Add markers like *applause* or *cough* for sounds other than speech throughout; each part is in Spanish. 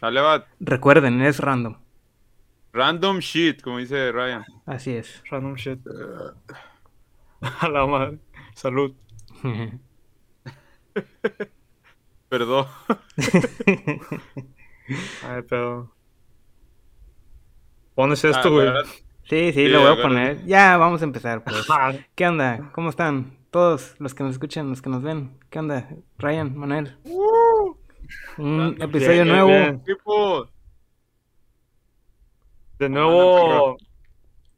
Dale, va. Recuerden, es random. Random shit, como dice Ryan. Así es. Random shit. *laughs* A la madre. Salud. *laughs* Perdón. *laughs* Ay, pero. Pones Ah, esto, güey. ¿verdad? Sí, sí, Sí, lo voy a poner. Ya, vamos a empezar, pues. Ah, ¿Qué onda? ¿Cómo están? Todos los que nos escuchan, los que nos ven. ¿Qué onda? Ryan, Manuel. Un Random episodio nuevo. De nuevo.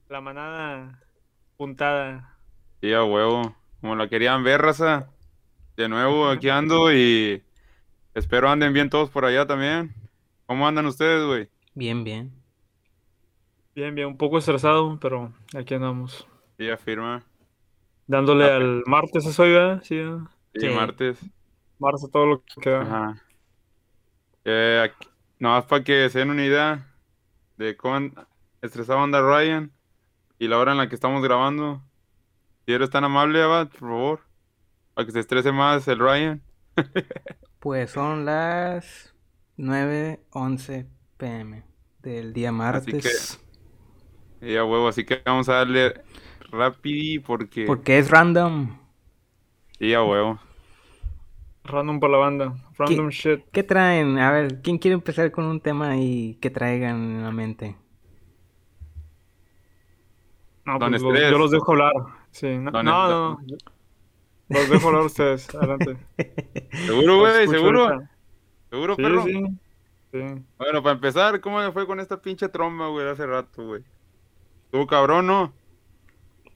La manada puntada. sí, a huevo. Como la querían ver, raza. De nuevo, *laughs* aquí ando y espero anden bien todos por allá también. ¿Cómo andan ustedes, güey? Bien, bien. Bien, bien. Un poco estresado, pero aquí andamos. Sí, afirma. Dándole Ah, al martes, ¿eso iba? Sí, ¿no? Sí, Sí. martes. martes todo lo que da. Ajá. Eh, aquí- nomás para que se den una idea de cómo estresado anda Ryan y la hora en la que estamos grabando. Si eres tan amable, Abad, por favor, para que se estrese más el Ryan. *laughs* Pues son las 9:11 pm del día martes. Y a huevo, así que vamos a darle rápido porque... Porque es random. Sí, a huevo. Random para la banda. Random shit. ¿Qué traen? A ver, ¿quién quiere empezar con un tema y que traigan en la mente? No, Don pues los- yo los dejo hablar. Sí, no, no, no, no. Los dejo hablar ustedes. *laughs* Adelante. ¿Seguro, güey? ¿Seguro? ahorita. ¿Seguro, Sí, perro? sí. Sí. Bueno, para empezar, ¿cómo le fue con esta pinche tromba, güey, hace rato, güey? Estuvo cabrón, ¿no?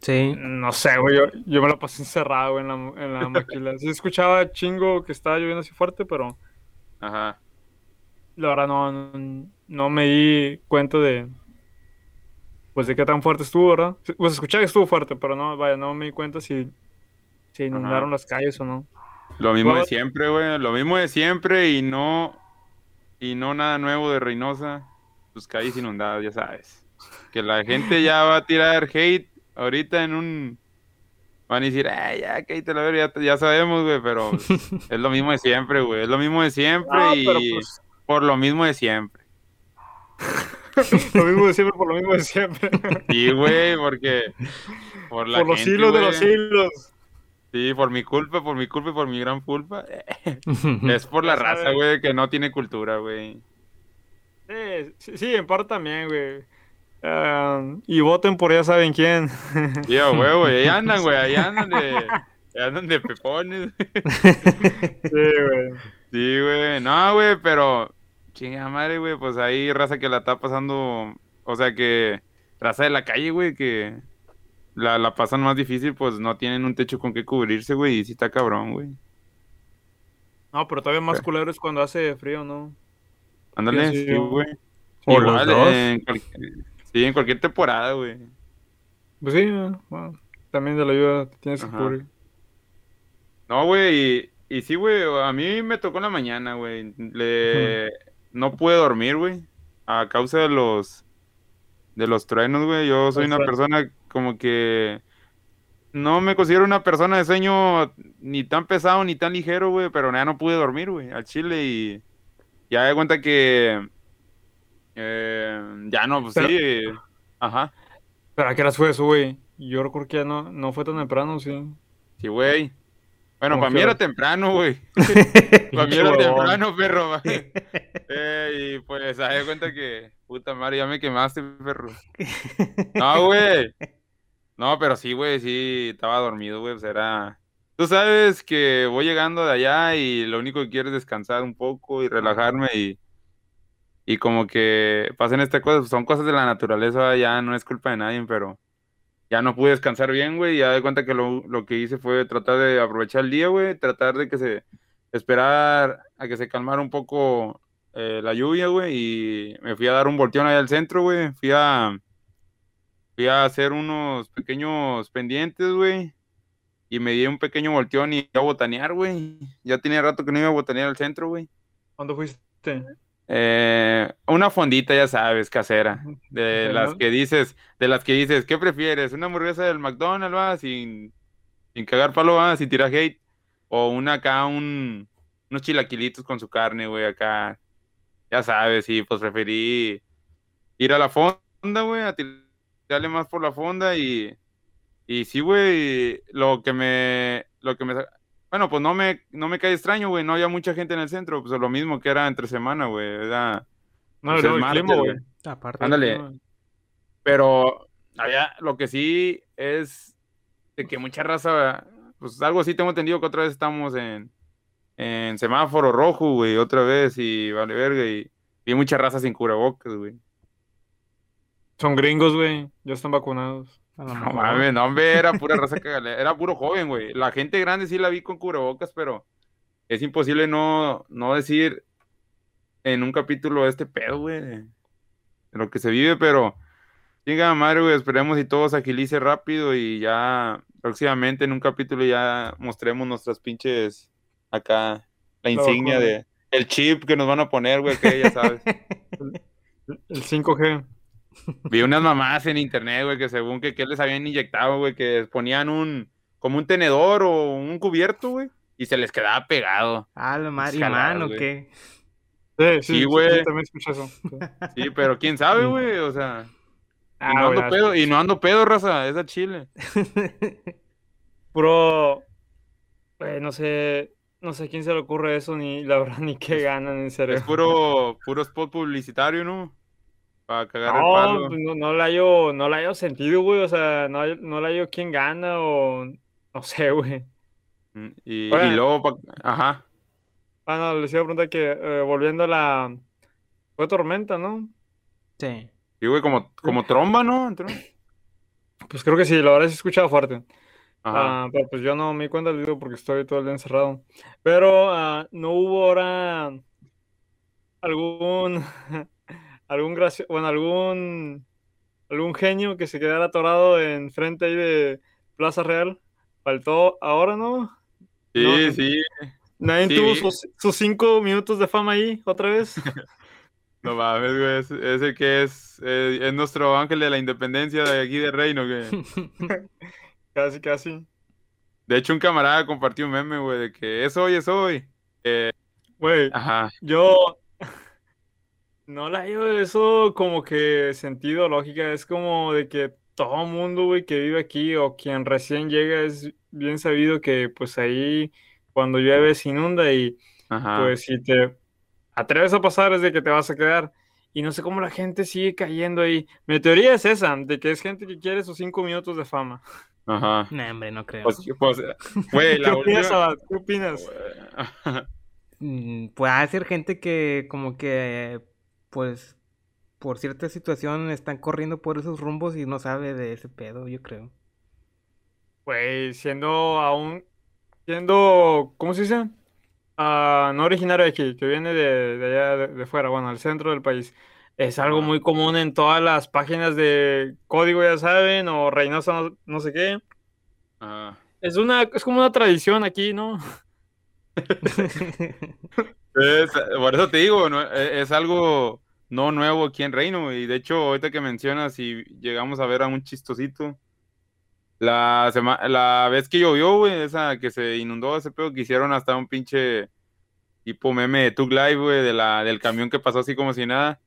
Sí. No sé, güey. Yo, yo me la pasé encerrado, güey, en la, en la *laughs* maquila. Sí escuchaba chingo que estaba lloviendo así fuerte, pero Ajá. la verdad no, no, no me di cuenta de. Pues de qué tan fuerte estuvo, ¿verdad? Pues escuchaba que estuvo fuerte, pero no, vaya, no me di cuenta si, si inundaron Ajá. las calles o no. Lo mismo de siempre, güey. Lo mismo de siempre y no. Y no nada nuevo de Reynosa. Tus calles inundadas, ya sabes. Que la gente ya va a tirar hate ahorita en un. Van a decir, ay, ya, cállate la verga, ya, ya sabemos, güey, pero *laughs* es lo mismo de siempre, güey. Es lo mismo de siempre y pues, por lo mismo de siempre. *laughs* lo mismo de siempre por lo mismo de siempre. Sí, güey, porque. Por la por los gente, hilos de los hilos. Sí, por mi culpa, por mi culpa y por mi gran culpa. *laughs* Es por la raza, güey, que no tiene cultura, güey. Sí, sí, sí, en parte también, güey. Ah, y voten por ya saben quién. A huevo, güey. Ahí *laughs* andan, güey. Ahí andan de. ahí andan de pepones. *laughs* Sí, güey. Sí, güey. No, güey, pero. Chinga madre, güey. Pues ahí raza que la está pasando. O sea que. Raza de la calle, güey, que. La, la pasan más difícil, pues no tienen un techo con que cubrirse, güey. Y sí está cabrón, güey. No, pero todavía más culero es cuando hace frío, ¿no? Ándale, Sí, sí, güey. O los Igual, dos. en cualquier- sí, en cualquier temporada, güey. Pues sí, bueno, también de la ayuda tienes que cubrir. No, güey, y, y sí, güey, a mí me tocó en la mañana, güey. Le... No pude dormir, güey, a causa de los de los truenos, güey. Yo soy una persona como que no me considero una persona de sueño ni tan pesado ni tan ligero, güey, pero ya no pude dormir, güey, al chile y ya de cuenta que eh, ya no, pues Pero- sí, ajá, Pero a qué horas fue eso, güey. Yo recuerdo que ya no, no fue tan temprano, sí. sí, güey. Bueno, ¿Cómo para *laughs* mí era temprano, güey. Para mí era temprano, perro. *laughs* Eh, y pues, se da cuenta que, puta madre, ya me quemaste, perro. No, güey. No, pero sí, güey, sí, estaba dormido, güey. Pues era. Tú sabes que voy llegando de allá y lo único que quiero es descansar un poco y relajarme y. Y como que pasen estas cosas, son cosas de la naturaleza, ya no es culpa de nadie, pero ya no pude descansar bien, güey. Ya de cuenta que lo, lo que hice fue tratar de aprovechar el día, güey, tratar de que se. esperar a que se calmara un poco eh, la lluvia, güey, y me fui a dar un volteón allá al centro, güey. Fui a. Fui a hacer unos pequeños pendientes, güey. Y me di un pequeño volteón y a botanear, güey. Ya tenía rato que no iba a botanear al centro, güey. ¿Cuándo fuiste? Eh, una fondita, ya sabes, casera. De las que dices, de las que dices, ¿qué prefieres? ¿Una hamburguesa del McDonald's, va? Sin, sin cagar palo, va? Sin tirar hate. O una acá, un, unos chilaquilitos con su carne, güey, acá. ya sabes, sí, pues preferí ir a la fonda, güey, a tirarle más por la fonda y, y sí, güey, lo que me, lo que me, bueno, pues no me, no me cae extraño, güey, no había mucha gente en el centro, pues lo mismo que era entre semana, güey, era, No, pues, el martes, güey. Aparte. Ándale. No, Pero allá lo que sí es de que mucha raza, pues algo así tengo entendido que otra vez estamos en, en semáforo rojo, güey, otra vez y vale verga y vi mucha raza sin cubrebocas, güey. Son gringos, güey. Ya están vacunados. No mames, no, hombre, era pura raza cagale- era puro joven, güey. La gente grande sí la vi con cubrebocas, pero es imposible no, no decir en un capítulo este pedo, güey, de, lo que se vive, pero chinga madre, güey, esperemos y todo se agilice rápido y ya próximamente en un capítulo ya mostremos nuestras pinches acá, la insignia de el chip que nos van a poner, güey, que ya sabes. *laughs* El 5G. *laughs* Vi unas mamás en internet, güey, que según que, que les habían inyectado, güey, que ponían un, como un tenedor o un cubierto, güey, y se les quedaba pegado. Ah, Jaladas, mano, güey. ¿qué? Sí, sí, Sí, sí, güey. sí, también escuché eso. *laughs* Sí. Pero quién sabe, güey, o sea, y Ah, no güey, ando pedo, y no ando pedo, raza, es a Chile. *laughs* Puro. Güey, no sé. No sé a quién se le ocurre eso, ni la verdad, ni qué ganan, en serio. Es puro, puro spot publicitario, ¿no? Para cagar el No, palo. pues no, no la hallo, no la hallo sentido, güey. O sea, no, no la hallo quién gana o. No *laughs* sé, güey. Mm, Y, luego, pa- ajá, Ah, no, les iba a preguntar que, eh, volviendo a la. Fue tormenta, ¿no? Sí. y güey, como, como tromba, ¿no? Entró. Pues creo que sí, la verdad sí escuchaba fuerte. Ajá. Ah, pero pues yo no me di cuenta del video porque estoy todo el día encerrado. Pero ah, no hubo ahora algún *laughs* algún gracio, bueno, algún algún genio que se quedara atorado en frente ahí de Plaza Real. Faltó ahora, ¿no? sí, no, sí. Nadie Sí, tuvo sus, sus cinco minutos de fama ahí otra vez. *laughs* No mames, güey, es, es el que es, eh, es nuestro ángel de la independencia de aquí de Reino, güey. *laughs* Casi, casi. De hecho, un camarada compartió un meme, güey, de que es hoy, es hoy. Güey, Ajá, Yo no la hallo eso como que sentido, lógica. Es como de que todo mundo, güey, que vive aquí o quien recién llega es bien sabido que pues ahí cuando llueve se inunda y ajá. pues si te atreves a pasar es de que te vas a quedar. Y no sé cómo la gente sigue cayendo ahí. Mi teoría es esa, de que es gente que quiere sus cinco minutos de fama. Ajá. No, hombre, no creo. Pues, pues, güey, *laughs* ¿Qué la opinas, última... Abad? ¿Qué opinas? *laughs* Mm, Puede ser gente que como que, pues, por cierta situación están corriendo por esos rumbos y no sabe de ese pedo, yo creo. Pues siendo aún, siendo, ¿cómo se dice? Ah, no originario de aquí, que viene de, de allá de, de fuera, bueno, al centro del país. Es algo muy común en todas las páginas de código, ya saben, o Reynosa, no, no sé qué. Ajá. Es una, es como una tradición aquí, ¿no? *laughs* *laughs* *laughs* Es- por eso te digo, no, e- es algo no nuevo aquí en Reino, y de hecho, ahorita que mencionas, si llegamos a ver a un chistosito, la, sema- la vez que llovió, güey, esa que se inundó ese pedo, que hicieron hasta un pinche tipo meme de Tug Live, güey, de la, del camión que pasó así como si nada.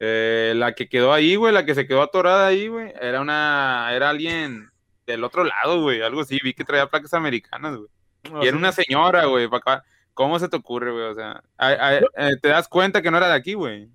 Eh, la que quedó ahí, güey, la que se quedó atorada ahí, güey, era una, era alguien del otro lado, güey, algo así, vi que traía placas americanas, güey. Y era una señora, güey, para acá. ¿Cómo se te ocurre, güey? O sea, ay, ay, eh, te das cuenta que no era de aquí, güey.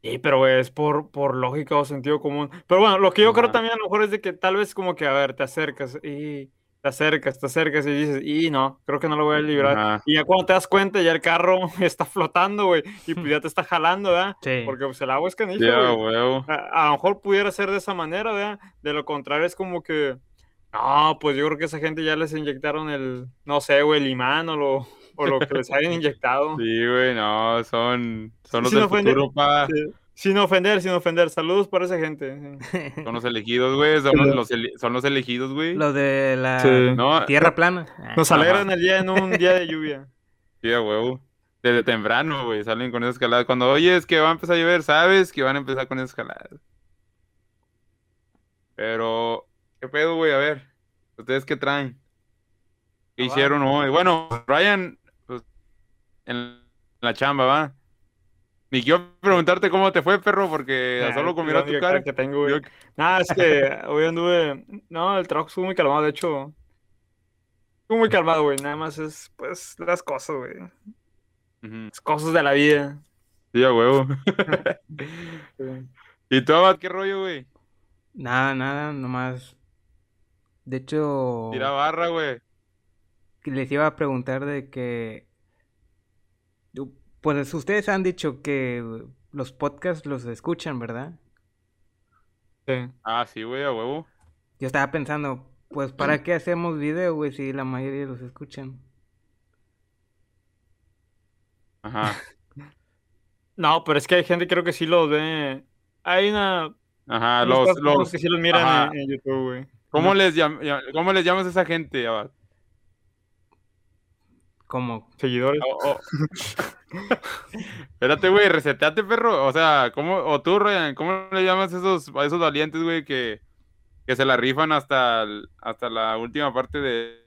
Sí, pero güey, es por, por lógica o sentido común. Pero bueno, lo que yo creo también a lo mejor es de que tal vez como que, a ver, te acercas y te acercas, te acercas y dices, y no, creo que no lo voy a librar. Ajá. Y ya cuando te das cuenta, ya el carro *laughs* está flotando, güey, y pues ya *laughs* te está jalando, ¿verdad? Sí. Porque pues el agua es canija, Ya, güey. a lo mejor pudiera ser de esa manera, ¿verdad? De lo contrario es como que, no, pues yo creo que esa gente ya les inyectaron el, no sé, güey, el imán o lo, o lo que les hayan inyectado. Sí, güey, no, son, son los Sin del ofender. futuro, pa. Sí. Sin ofender, sin ofender. Saludos para esa gente. *laughs* Son los elegidos, güey. Son los, los son los elegidos, güey. Lo de la Sí. No, tierra plana. Ah, Nos Ajá. alegran el día en un día de *laughs* lluvia. sí, a huevo. Desde temprano, güey, salen con esas escaladas. Cuando oyes que va a empezar a llover, sabes que van a empezar con esas escaladas. Pero, ¿qué pedo, güey? A ver, ¿ustedes qué traen? ¿Qué Ah, va. hicieron hoy? Bueno, Ryan, en la chamba, ¿va? Ni quiero preguntarte cómo te fue, perro, porque Nah, solo con mirar tu cara. que tengo, yo- Nada, es que hoy anduve. No, el trabajo estuvo muy calmado, de hecho. Estuvo muy calmado, güey. Nada más es, pues, las cosas, güey. Las cosas de la vida. Sí, a huevo. *laughs* ¿Y tú, Abad, qué rollo, güey? Nada, nada, nomás. De hecho, Tira barra, güey. que les iba a preguntar de que. Pues ustedes han dicho que los podcasts los escuchan, ¿verdad? Sí. Ah, sí, güey, a huevo. Yo estaba pensando, pues, ¿para qué hacemos video, güey, si la mayoría los escuchan? Ajá. *laughs* No, pero es que hay gente creo que sí los ve. Hay una. Ajá, los, los, que sí los miran en, en YouTube, güey. ¿cómo, les llam- ¿Cómo les llamas a esa gente, Abad? Como, Seguidores. O- o- Espérate, güey, reseteate, perro. O sea, ¿cómo, o tú, Ryan, ¿cómo le llamas a esos, a esos valientes, güey, que, que se la rifan hasta, el- hasta la última parte de,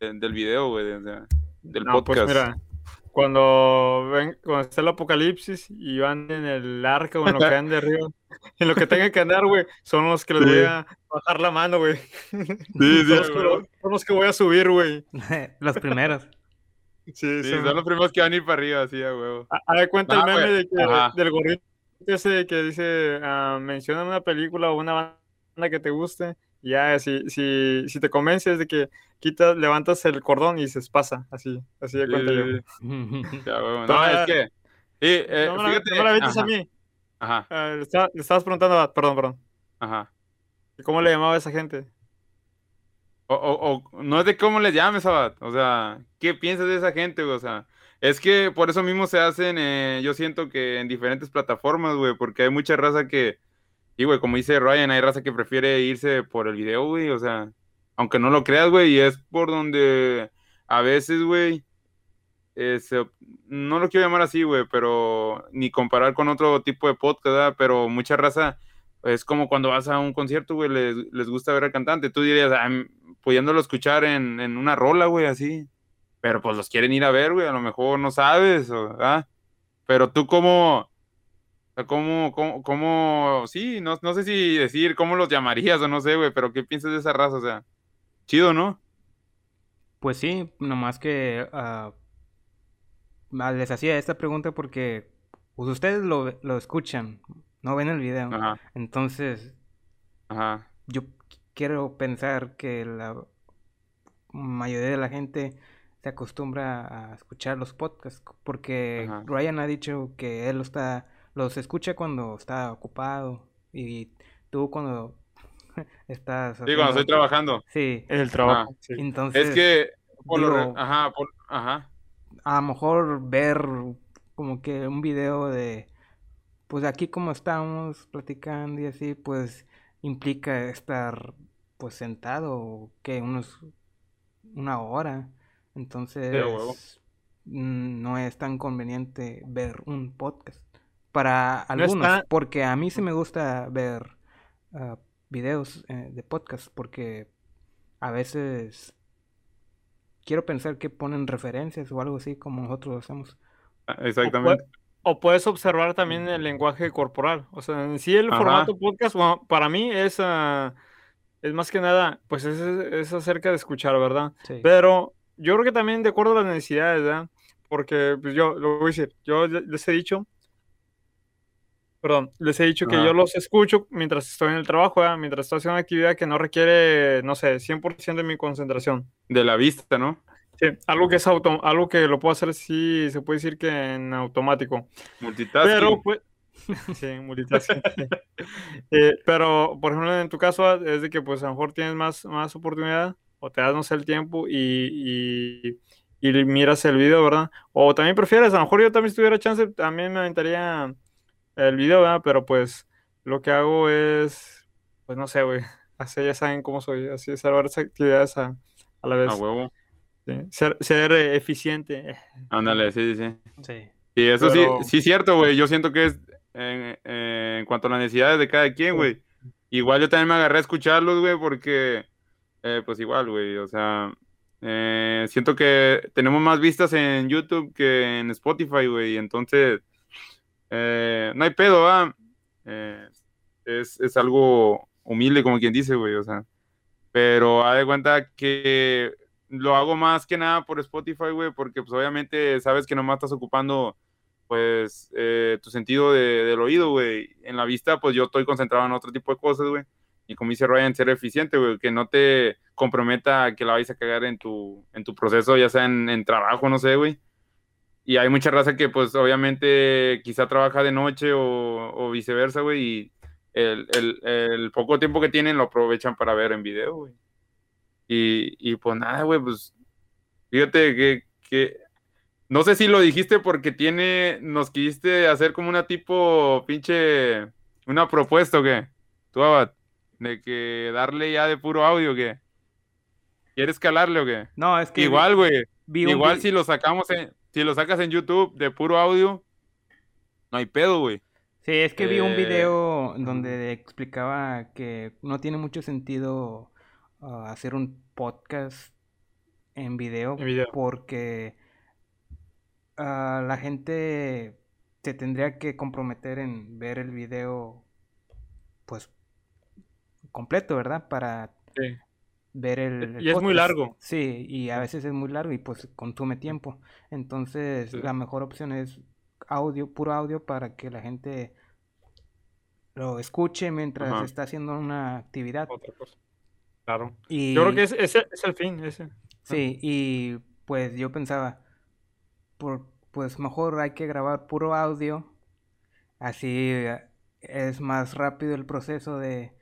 de- del video, güey, de- del No, pues podcast? mira, cuando ven, cuando está el apocalipsis y van en el arca o en lo que anden de *laughs* arriba, en lo que tengan que andar, güey, son los que les Sí. voy a bajar la mano, güey. Sí, sí, Son los, que, güey. son los que voy a subir, güey. *laughs* los primeros. Sí, Sí, son los primeros que van a ir para arriba, sí, a huevo. A, a ver, cuenta Ah, el meme güey. de que, Ajá. del gorrito ese que dice, ah, menciona una película o una banda que te guste, y ya, si, si, si te convences de que quitas, levantas el cordón y se pasa, así, así de Sí, cuenta yo. sí, *laughs* huevo. No, es que... sí, eh, no, me la, fíjate... no la avientes a mí. Ajá, Ah, le, le estabas preguntando, a- perdón, perdón. ajá. ¿Cómo le llamaba a esa gente? O, o, o no es de cómo les llames, Abad. O sea, ¿qué piensas de esa gente, güey? O sea, es que por eso mismo se hacen, eh, yo siento que en diferentes plataformas, güey, porque hay mucha raza que, y güey, como dice Ryan, hay raza que prefiere irse por el video, güey, o sea, aunque no lo creas, güey, y es por donde a veces, güey, eh, no lo quiero llamar así, güey, pero ni comparar con otro tipo de podcast, ¿verdad? Pero mucha raza es como cuando vas a un concierto, güey, les, les gusta ver al cantante. Tú dirías, pudiéndolo escuchar en, en una rola, güey, así. Pero pues los quieren ir a ver, güey, a lo mejor no sabes, o- ¿verdad? Pero tú cómo, cómo, cómo, cómo- sí, no, no sé si decir cómo los llamarías o no sé, güey, pero ¿qué piensas de esa raza? O sea, chido, ¿no? Pues sí, nomás que ah, ah, les hacía esta pregunta porque pues, ustedes lo, lo escuchan, no ven el video. Ajá, Entonces, ajá. yo quiero pensar que la mayoría de la gente se acostumbra a escuchar los podcasts porque Ajá. Ryan ha dicho que él lo está, los escucha cuando está ocupado y tú cuando *laughs* estás Sí, cuando estoy trabajando. Sí, El trabajo. sí. entonces Es que, por lo ajá, por- ajá. a lo mejor ver como que un video de pues aquí como estamos platicando y así pues implica estar pues sentado que unos una hora entonces mm, no es tan conveniente ver un podcast para No algunos está- porque a mí sí me gusta ver ah, videos eh, de podcast porque a veces quiero pensar que ponen referencias o algo así como nosotros lo hacemos. Exactamente. O puedes observar también el lenguaje corporal. O sea, en sí el Ajá. formato podcast, bueno, para mí es, ah, es más que nada, pues es, es acerca de escuchar, ¿verdad? Sí. Pero yo creo que también de acuerdo a las necesidades, ¿verdad? Porque pues yo lo voy a decir, yo le- les he dicho, perdón, les he dicho que yo los escucho mientras estoy en el trabajo, ¿verdad? Mientras estoy haciendo una actividad que no requiere, no sé, 100% de mi concentración. De la vista, ¿no? Sí, algo que es auto, algo que lo puedo hacer, sí, se puede decir que en automático. Multitasking. Pero, pues, *laughs* sí, multitasking, sí. Eh, pero, por ejemplo, en tu caso es de que, pues, a lo mejor tienes más, más oportunidad o te das, no sé, el tiempo y, y, y miras el video, ¿verdad? O también prefieres, a lo mejor yo también si tuviera chance, también me aventaría el video, ¿verdad? Pero, pues, lo que hago es, pues, no sé, güey, *laughs* así ya saben cómo soy, así hacer varias actividades a, a la vez. A huevo. sí. Ser, ser eficiente. Ándale, sí, sí, sí. Sí. Sí, eso Pero- sí, sí es cierto, güey. Yo siento que es en, en cuanto a las necesidades de cada quien, güey. Igual yo también me agarré a escucharlos, güey, porque, eh, pues igual, güey, o sea, eh, siento que tenemos más vistas en YouTube que en Spotify, güey. Entonces, eh, no hay pedo, va. Eh, es, es algo humilde, como quien dice, güey, o sea. Pero haz de cuenta que lo hago más que nada por Spotify, güey, porque pues obviamente sabes que nomás estás ocupando pues eh, tu sentido de, del oído, güey. En la vista, pues yo estoy concentrado en otro tipo de cosas, güey. Y como dice Ryan, ser eficiente, güey, que no te comprometa a que la vayas a cagar en tu, en tu proceso, ya sea en, en trabajo, no sé, güey. Y hay mucha raza que, pues, obviamente, quizá trabaja de noche o, viceversa, güey, y el, el, el, poco tiempo que tienen lo aprovechan para ver en video, güey. Y, y pues nada, güey, pues, fíjate que, que no sé si lo dijiste porque tiene, nos quisiste hacer como una tipo pinche, una propuesta o qué, tú Abad, de que darle ya de puro audio o qué. ¿Quieres calarle o qué? No, es que igual, güey. Igual si lo sacamos en, si lo sacas en YouTube de puro audio, no hay pedo, güey. Sí, es que vi un video donde explicaba que no tiene mucho sentido uh, hacer un podcast en video, En video. porque uh, la gente se tendría que comprometer en ver el video pues completo, ¿verdad? Para Sí. ver el, el Y es muy largo. Sí, y a veces es muy largo y pues consume tiempo. Entonces, Sí. la mejor opción es audio, puro audio para que la gente lo escuche mientras Ajá. está haciendo una actividad. Otra cosa. Claro. Y Yo creo que ese, ese es el fin, ese. sí, y pues yo pensaba, por, pues mejor hay que grabar puro audio, así eh, es más rápido el proceso de,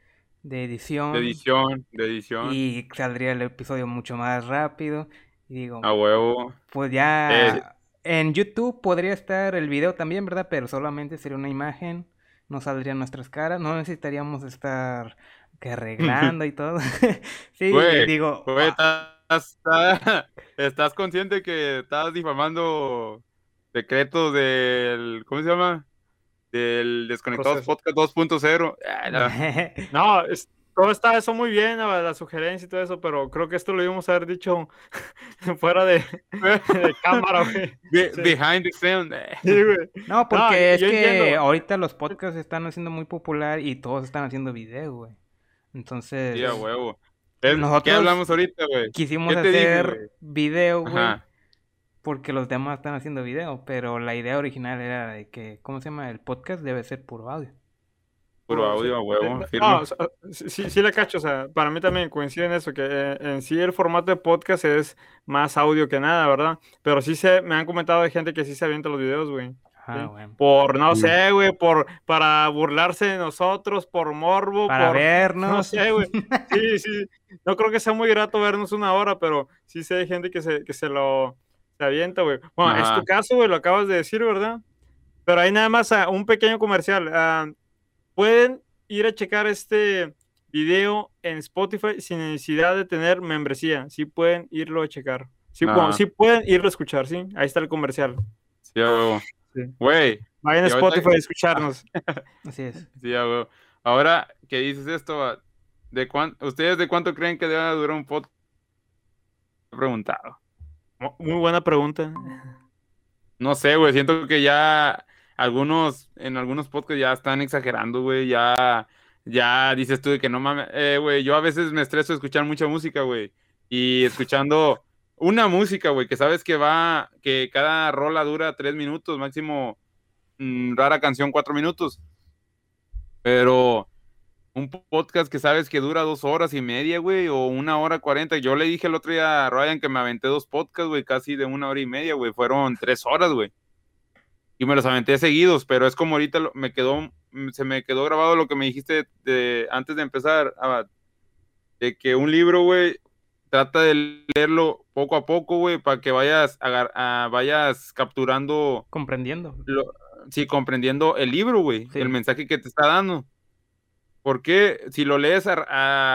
de edición De edición, de edición, y saldría el episodio mucho más rápido. Y digo, a huevo. Pues ya Eh, en YouTube podría estar el video también, ¿verdad? Pero solamente sería una imagen, no saldrían nuestras caras, no necesitaríamos estar que *laughs* arreglando y todo. *laughs* Sí, digo, ah, *laughs* estás, consciente que estás difamando secretos del, ¿cómo se llama? Del Desconectados Proceso. Podcast 2.0. Ah, no. *laughs* No, es- todo está eso muy bien, la, la sugerencia y todo eso, pero creo que esto lo íbamos a haber dicho *laughs* fuera de, de cámara, güey. Be- Sí. Behind the sound. Sí, güey. no, porque No, es que entiendo. ahorita los podcasts están haciendo muy popular y todos están haciendo video, güey. Entonces, Sí, a huevo. Es- ¿Qué hablamos ahorita, güey? quisimos ¿Qué te dije, hacer video, güey, porque los demás están haciendo video, pero la idea original era de que, ¿cómo se llama? El podcast debe ser puro audio. Puro audio, a huevo. No, firme. o sea, sí, sí, sí le cacho, o sea, para mí también coincide en eso, que eh, en sí el formato de podcast es más audio que nada, ¿verdad? Pero sí se, me han comentado de gente que sí se avienta los videos, güey. Ah. Por, no Sí. sé, güey, por, para burlarse de nosotros, por morbo, Para por... No vernos. sé, güey. *laughs* Sí, sí. No creo que sea muy grato vernos una hora, pero sí sé hay gente que se, que se lo se avienta, güey. Bueno, es Ajá. tu caso, güey, lo acabas de decir, ¿verdad? Pero hay nada más ah, un pequeño comercial. Ah, pueden ir a checar este video en Spotify sin necesidad de tener membresía. Sí pueden irlo a checar. Sí, bueno, sí pueden irlo a escuchar, ¿sí? Ahí está el comercial. Sí, a huevo. Güey, Vayan a Spotify a escucharnos. *laughs* Así es. sí. Ahora que dices esto, ¿de cuán- ¿ustedes de cuánto creen que debe durar un podcast? He preguntado. Mu- Muy buena pregunta. No sé, güey, siento que ya algunos, en algunos podcasts ya están exagerando, güey, ya, ya dices tú de que no mames, eh, güey, yo a veces me estreso de escuchar mucha música, güey, y escuchando una música, güey, que sabes que va, que cada rola dura tres minutos, máximo, mm, rara canción, cuatro minutos, pero un podcast que sabes que dura dos horas y media, güey, o una hora cuarenta. Yo le dije el otro día a Ryan que me aventé dos podcasts, güey, casi de una hora y media, güey. Fueron tres horas, güey. Y me los aventé seguidos, pero es como ahorita me quedó, mm, se me quedó grabado lo que me dijiste de, antes de empezar, Abad, de que un libro, güey, trata de leerlo poco a poco, güey, para que vayas, agar- ah, vayas capturando Comprendiendo. lo- sí, comprendiendo el libro, güey, Sí. el mensaje que te está dando. Porque si lo lees a,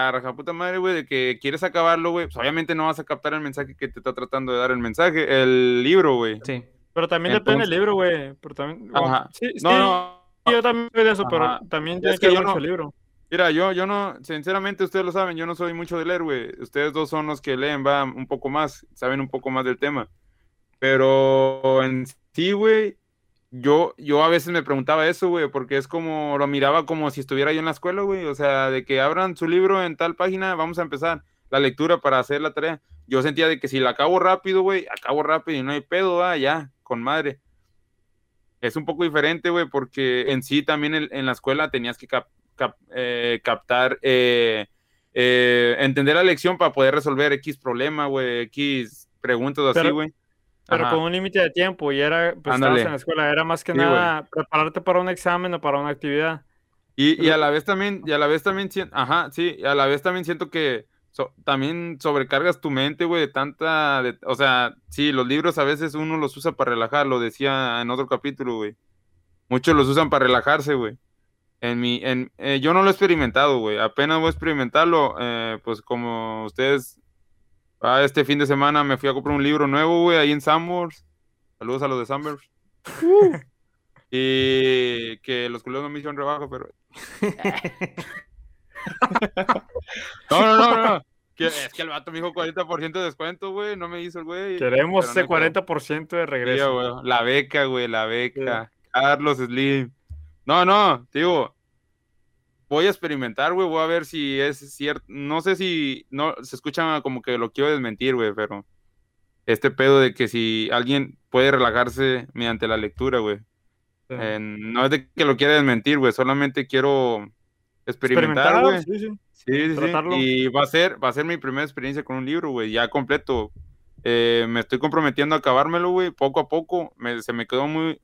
a rajaputa madre, güey, de que quieres acabarlo, güey, pues obviamente no vas a captar el mensaje que te está tratando de dar el mensaje, el libro, güey. Sí. Pero también depende del libro, güey. Pero también. Ajá. sí, sí, No, no, yo también soy de eso, pero también Es tiene que que ver yo mucho no- el libro. Mira, yo, yo no, sinceramente ustedes lo saben, yo no soy mucho de leer, güey. Ustedes dos son los que leen, va un poco más, saben un poco más del tema. Pero en sí, güey, yo, yo a veces me preguntaba eso, güey, porque es como, lo miraba como si estuviera yo en la escuela, güey, o sea, de que abran su libro en tal página, vamos a empezar la lectura para hacer la tarea. Yo sentía de que si la acabo rápido, güey, acabo rápido y no hay pedo, ah, ya, con madre. Es un poco diferente, güey, porque en sí también en, la escuela tenías que eh, captar, eh, eh, entender la lección para poder resolver X problema, güey, X preguntas así, güey. Pero con un límite de tiempo y era, pues estabas en la escuela, era más que nada prepararte para un examen o para una actividad. Y, y, a la vez también, y a la vez también, ajá, sí, y a la vez también siento que también sobrecargas tu mente, güey, de tanta, o sea, sí, los libros a veces uno los usa para relajar, lo decía en otro capítulo, güey. Muchos los usan para relajarse, güey. En mi, en, eh, yo no lo he experimentado, güey. Apenas voy a experimentarlo, eh, pues como ustedes Ah, este fin de semana me fui a comprar un libro nuevo, güey, ahí en Sambors. Saludos a los de Sambors. *laughs* y que los culeros no me hicieron rebajo, pero. *laughs* no, no, no, no. es que el vato me dijo 40% de descuento, güey. No me hizo el güey. Queremos ese 40% de regreso. la beca, güey, la beca. Carlos Slim. No, no, digo, voy a experimentar, güey, voy a ver si es cierto. No sé si no se escucha como que lo quiero desmentir, güey, pero este pedo de que si alguien puede relajarse mediante la lectura, güey. no es de que lo quiera desmentir, güey, solamente quiero experimentar, güey. Sí, sí. Sí, sí, Y va a ser, va a ser mi primera experiencia con un libro, güey, ya completo. Eh, me estoy comprometiendo a acabármelo, güey, poco a poco. se me quedó muy.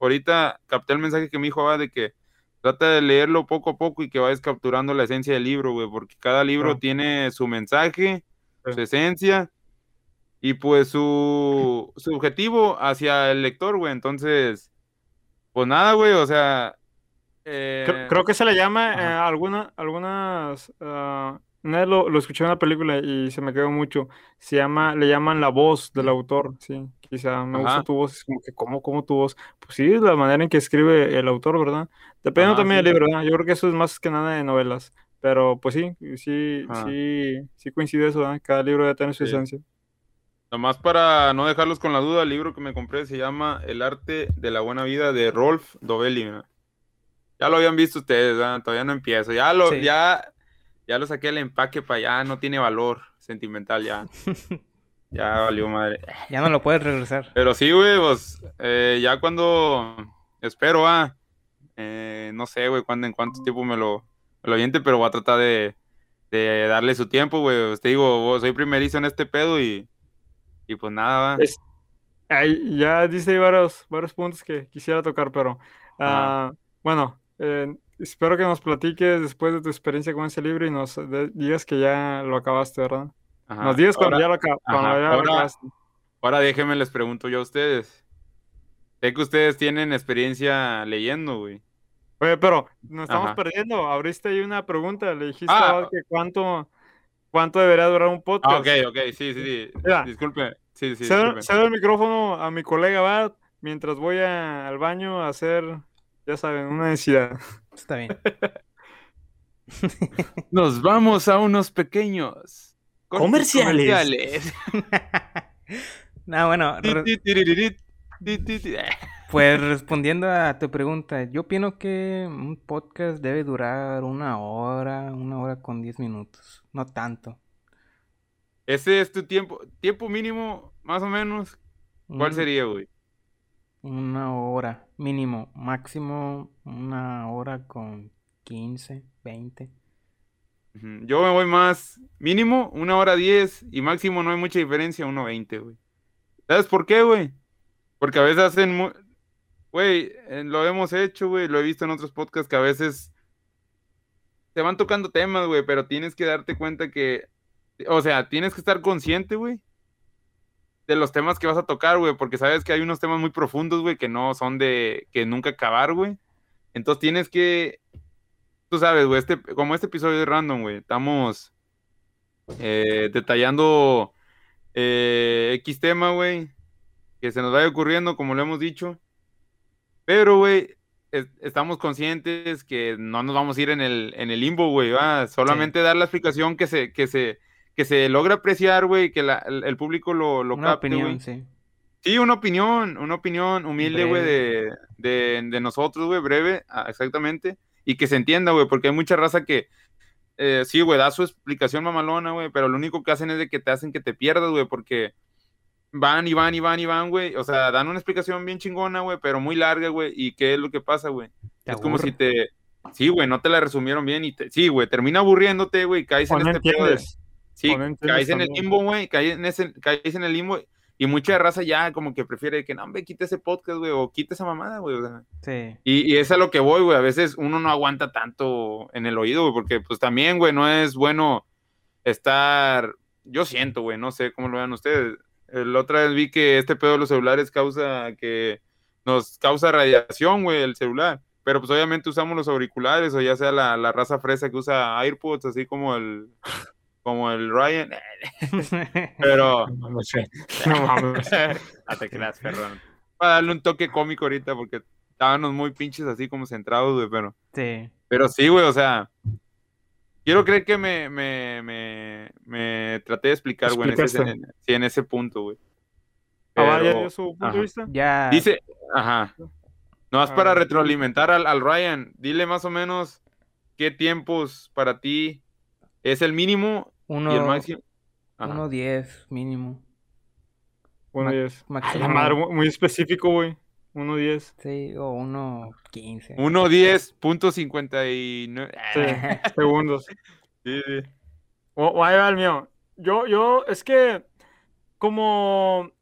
Ahorita capté el mensaje que me dijo, va, de que trata de leerlo poco a poco y que vayas capturando la esencia del libro, güey, porque cada libro tiene su mensaje, su esencia y pues su, su objetivo hacia el lector, güey. Entonces, pues nada, güey, o sea... Eh, creo, que se le llama eh, alguna, algunas... Uh, lo, lo, escuché en una película y se me quedó mucho. Se llama, le llaman la voz del autor, sí. Quizá me gusta tu voz, es como que, ¿cómo, cómo tu voz? Pues sí, la manera en que escribe el autor, ¿verdad? Depende también del libro, ¿verdad? Yo creo que eso es más que nada de novelas. Pero pues sí, sí, sí, sí coincide eso, ¿verdad? Cada libro debe tener su esencia. Nomás para no dejarlos con la duda, el libro que me compré se llama El arte de la buena vida de Rolf Dovelli. Ya lo habían visto ustedes, ¿verdad? todavía no empiezo. Ya lo, ya, ya lo saqué el empaque para allá, no tiene valor sentimental ya. *laughs* Ya valió madre. Ya no lo puedes regresar. *laughs* Pero sí, güey, pues eh, ya cuando espero, ah, eh, no sé, güey, cuándo, en cuánto tiempo me lo, me lo aviente, pero voy a tratar de, darle su tiempo, güey. Te digo, soy primerizo en este pedo y, y pues nada, va. ya dice varios, varios puntos que quisiera tocar, pero uh, bueno, eh, espero que nos platiques después de tu experiencia con ese libro y nos digas que ya lo acabaste, ¿verdad? Nos digas cuando ya lo, acabaste. Ahora déjenme les pregunto yo a ustedes. Sé que ustedes tienen experiencia leyendo, güey. Oye, pero nos estamos perdiendo. Abriste ahí una pregunta. Le dijiste ah. que cuánto, cuánto debería durar un podcast. Ah, ok, ok, sí, sí, sí. disculpe. Sí, sí, cedo, el micrófono a mi colega Bad mientras voy al baño a hacer, ya saben, una necesidad. Está bien. *laughs* Nos vamos a unos pequeños comerciales. *laughs* no, bueno. *laughs* Pues respondiendo a tu pregunta, yo opino que un podcast debe durar una hora, una hora con diez minutos, no tanto. Ese es tu tiempo, tiempo mínimo, más o menos. ¿Cuál mm. sería, güey? Una hora, mínimo, máximo una hora con 15, 20. Yo me voy más, mínimo, una hora diez y máximo no hay mucha diferencia, uno veinte, güey. ¿Sabes por qué, güey? Porque a veces hacen, güey, lo hemos hecho, güey, lo he visto en otros podcasts que a veces te van tocando temas, güey, pero tienes que darte cuenta que, o sea, tienes que estar consciente, güey, de los temas que vas a tocar, güey, porque sabes que hay unos temas muy profundos, güey, que no son de, que nunca acabar, güey. Entonces tienes que tú sabes, güey, este, como este episodio es random, güey, estamos eh, detallando eh, X tema, güey, que se nos vaya ocurriendo, como lo hemos dicho. Pero, güey, estamos conscientes que no nos vamos a ir en el, en el limbo, güey, solamente dar la explicación que se, que se, que se logra apreciar, güey, que el, público lo, lo Una opinión, sí. Sí, una opinión, una opinión humilde, güey, de, de, de nosotros, güey, breve, ah, exactamente. Y que se entienda, güey, porque hay mucha raza que, eh, sí, güey, da su explicación mamalona, güey, pero lo único que hacen es de que te hacen que te pierdas, güey, porque van y van y van y van, güey. O sea, dan una explicación bien chingona, güey, pero muy larga, güey. ¿Y qué es lo que pasa, güey? Es como si te... Sí, güey, no te la resumieron bien y te... Sí, güey, termina aburriéndote, güey, caes en este pedo de... Sí, caes en el limbo, güey, caes en, ese, caes en el limbo y mucha raza ya como que prefiere que, no, hombre, quite ese podcast, güey, o quite esa mamada, güey. O sea. Sí. Y, y es a lo que voy, güey. A veces uno no aguanta tanto en el oído, güey, porque pues también, güey, no es bueno estar... Yo siento, güey, no sé cómo lo vean ustedes. La otra vez vi que este pedo de los celulares causa que nos causa radiación, güey, el celular. Pero pues obviamente usamos los auriculares o ya sea la, la raza fresa que usa AirPods, así como el como el Ryan. *laughs* Pero. No sé. No *laughs* mames. Hasta que las perrón. Para darle un toque cómico ahorita, porque estábamos muy pinches así como centrados, güey, pero. Sí. Pero sí, güey, o sea. Quiero creer que me, me, me, me traté de explicar, güey, en ese, en, sí, en ese punto, güey. Ah, va, ¿ya Pero- dio su punto ajá. de vista? Ya. Dice, ajá. No es para retroalimentar al, al Ryan. Dile más o menos qué tiempos para ti es el mínimo uno, y el máximo. Ajá. uno diez mínimo. Uno Ma- diez. Ay, máximo. la madre, muy específico, güey. Uno diez. Sí, o uno quince. 1.10.59. Sí, segundos. *laughs* Sí, sí. O, o ahí va el mío. Yo, yo, es que, como,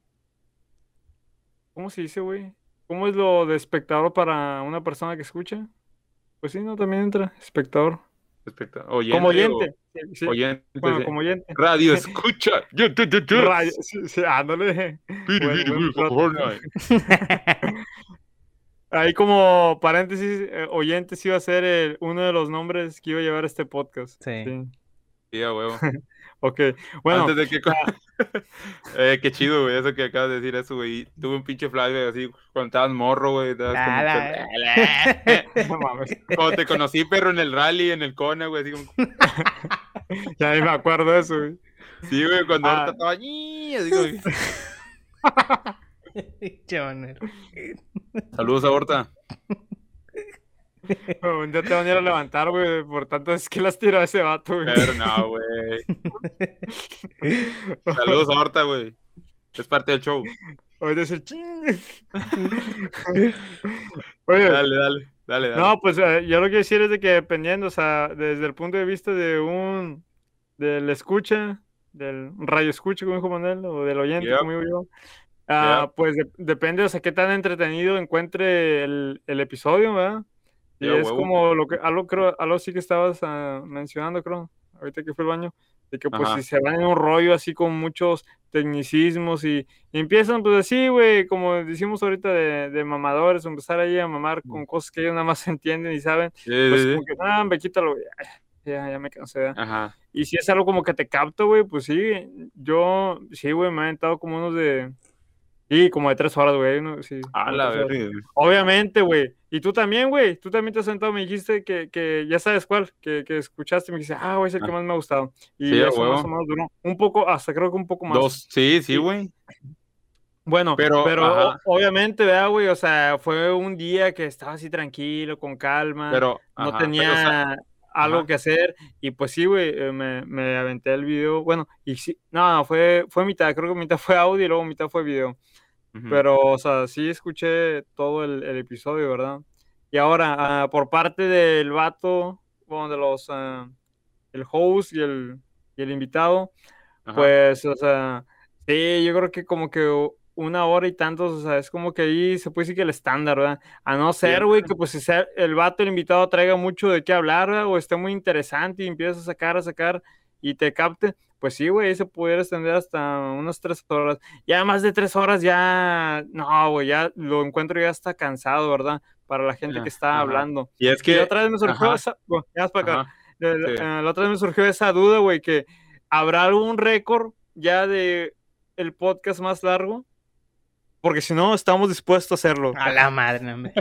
¿cómo se dice, güey? ¿Cómo es lo de espectador para una persona que escucha? Pues sí, no, también entra, espectador. Especta- Oyente como o- oyente. sí, sí. oyente, Bueno, sí. como oyente. Radio *laughs* escucha. Yo, yo, yo, yo. Radio, sí, sí, ándale. Piri, Bueno, piri, buen piri, plato. Fortnite. Ahí como paréntesis, eh, oyentes iba a ser el- uno de los nombres que iba a llevar este podcast. Sí. Sí, a huevo. *laughs* Ok, bueno, Antes de que. *laughs* eh, qué chido, güey, eso que acabas de decir, eso, güey. Tuve un pinche flashback así cuando estabas morro, güey. estabas como *laughs* no mames, Cuando te conocí, perro, en el rally, en el Kona, güey. Así como. *laughs* ya ni me acuerdo de eso, güey. Sí, güey, cuando Ah. ahorita estaba. "Ñi", así como. Saludos a Horta. Un día te van a ir a levantar, güey, por tanto es que las tiró ese vato, güey. Pero no, güey. *laughs* Saludos a Horta, güey. Es parte del show. Oye, es el ching. *laughs* Oye, Dale, dale, dale, dale. no, pues eh, yo lo que quiero decir es de que dependiendo, o sea, desde el punto de vista de un, del escucha, del radio escucha, como dijo Manuel, o del oyente, Yep. como digo yo, ah, Yep. pues de- depende, o sea, qué tan entretenido encuentre el, el episodio, ¿verdad? Y es huevo. como lo que, algo creo, algo sí que estabas ah, mencionando, creo, ahorita que fue el baño, de que pues Ajá. si se van en un rollo así con muchos tecnicismos y, y empiezan pues así, güey, como decimos ahorita de, de mamadores, empezar ahí a mamar con cosas que ellos nada más *laughs* entienden y saben, Sí, pues sí, como que, ah, hombre, quítalo, ya, ya me cansé. Ajá. Y si es algo como que te capto, güey, pues sí, yo, sí, güey, me he aventado como unos de, sí, como de tres horas, güey, ¿no? sí. A como la verga. Obviamente, güey. Y tú también, güey. Tú también te has sentado, me dijiste que, que ya sabes cuál, que, que escuchaste, me dijiste, ah, güey, es el que Ah. más me ha gustado. Y Sí, eso más o menos duró un poco, hasta creo que un poco más. Dos. Sí, sí, Sí. güey. Bueno, Pero, pero, ajá. obviamente, ¿verdad, güey? O sea, fue un día que estaba así tranquilo, con calma, Pero. no ajá, tenía pero, o sea, algo ajá. que hacer. Y pues sí, güey, eh, me, me aventé el video. Bueno, y sí, no, no, fue, fue mitad, creo que mitad fue audio y luego mitad fue video. Pero, o sea, sí escuché todo el, el episodio, ¿verdad? Y ahora, ah, por parte del vato, bueno, de los, ah, el host y el, y el invitado, Ajá. pues, o sea, sí, yo creo que como que una hora y tantos, o sea, es como que ahí se puede decir que el estándar, ¿verdad? A no ser, güey, que pues si sea el vato, el invitado traiga mucho de qué hablar, ¿verdad? O esté muy interesante y empieza a sacar, a sacar y te capte, pues sí, güey, se pudiera extender hasta unas tres horas. Ya más de tres horas ya, no, güey, ya lo encuentro ya está cansado, ¿verdad? Para la gente que está ajá. hablando. Y es Y que. la otra vez me surgió ajá, esa, bueno, ya para acá. Sí. eh, la otra vez me surgió esa duda, güey, que habrá algún récord ya de el podcast más largo, porque si no, estamos dispuestos a hacerlo. A la madre, hombre.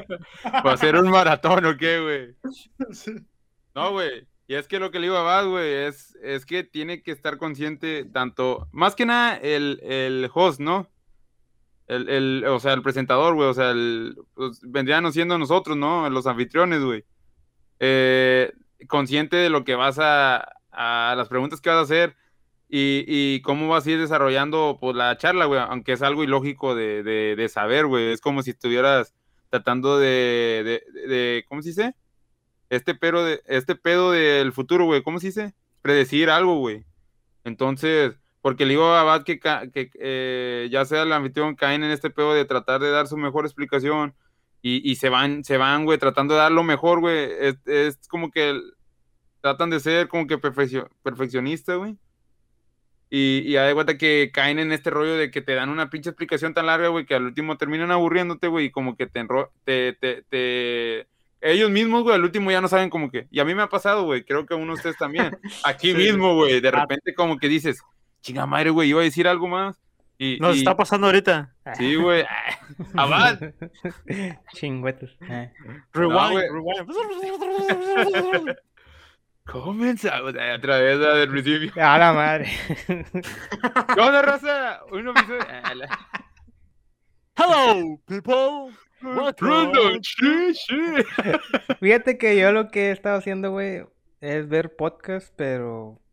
¿Va a ser un maratón o qué, güey? *laughs* No, güey. Y es que lo que le iba a Bad, güey, es, es que tiene que estar consciente tanto, más que nada el, el host, ¿no? el, el, o sea, el presentador, güey, o sea, el, pues, vendrían siendo nosotros, ¿no? Los anfitriones, güey. Eh, consciente de lo que vas a, a las preguntas que vas a hacer y, y cómo vas a ir desarrollando pues, la charla, güey, aunque es algo ilógico de, de, de saber, güey. Es como si estuvieras tratando de, de, de ¿cómo se dice? Este, pero de, este pedo del futuro, güey, ¿cómo se dice? Predecir algo, güey. Entonces, porque le digo a Abad que, que eh, ya sea el anfitrión, caen en este pedo de tratar de dar su mejor explicación y, y se van, se van, güey, tratando de dar lo mejor, güey. Es, es, como que tratan de ser como que perfeccio, perfeccionista, güey. Y, y de que caen en este rollo de que te dan una pinche explicación tan larga, güey, que al último terminan aburriéndote, güey, y como que te, te, te, te ellos mismos, güey, al último ya no saben como que. Y a mí me ha pasado, güey, creo que a uno de ustedes también. *laughs* Aquí sí, mismo, güey, de repente como que dices, chinga madre, güey, iba a decir algo más. Y, Nos y... está pasando ahorita. Sí, güey. *laughs* Abad. Chingüetos. Eh. Rewind, no, rewind. *laughs* Comenzamos otra vez del principio. A la madre. ¿Qué onda, raza? Uno me hizo... Hello, people. *laughs* Fíjate que yo lo que he estado haciendo, güey, es ver podcast, pero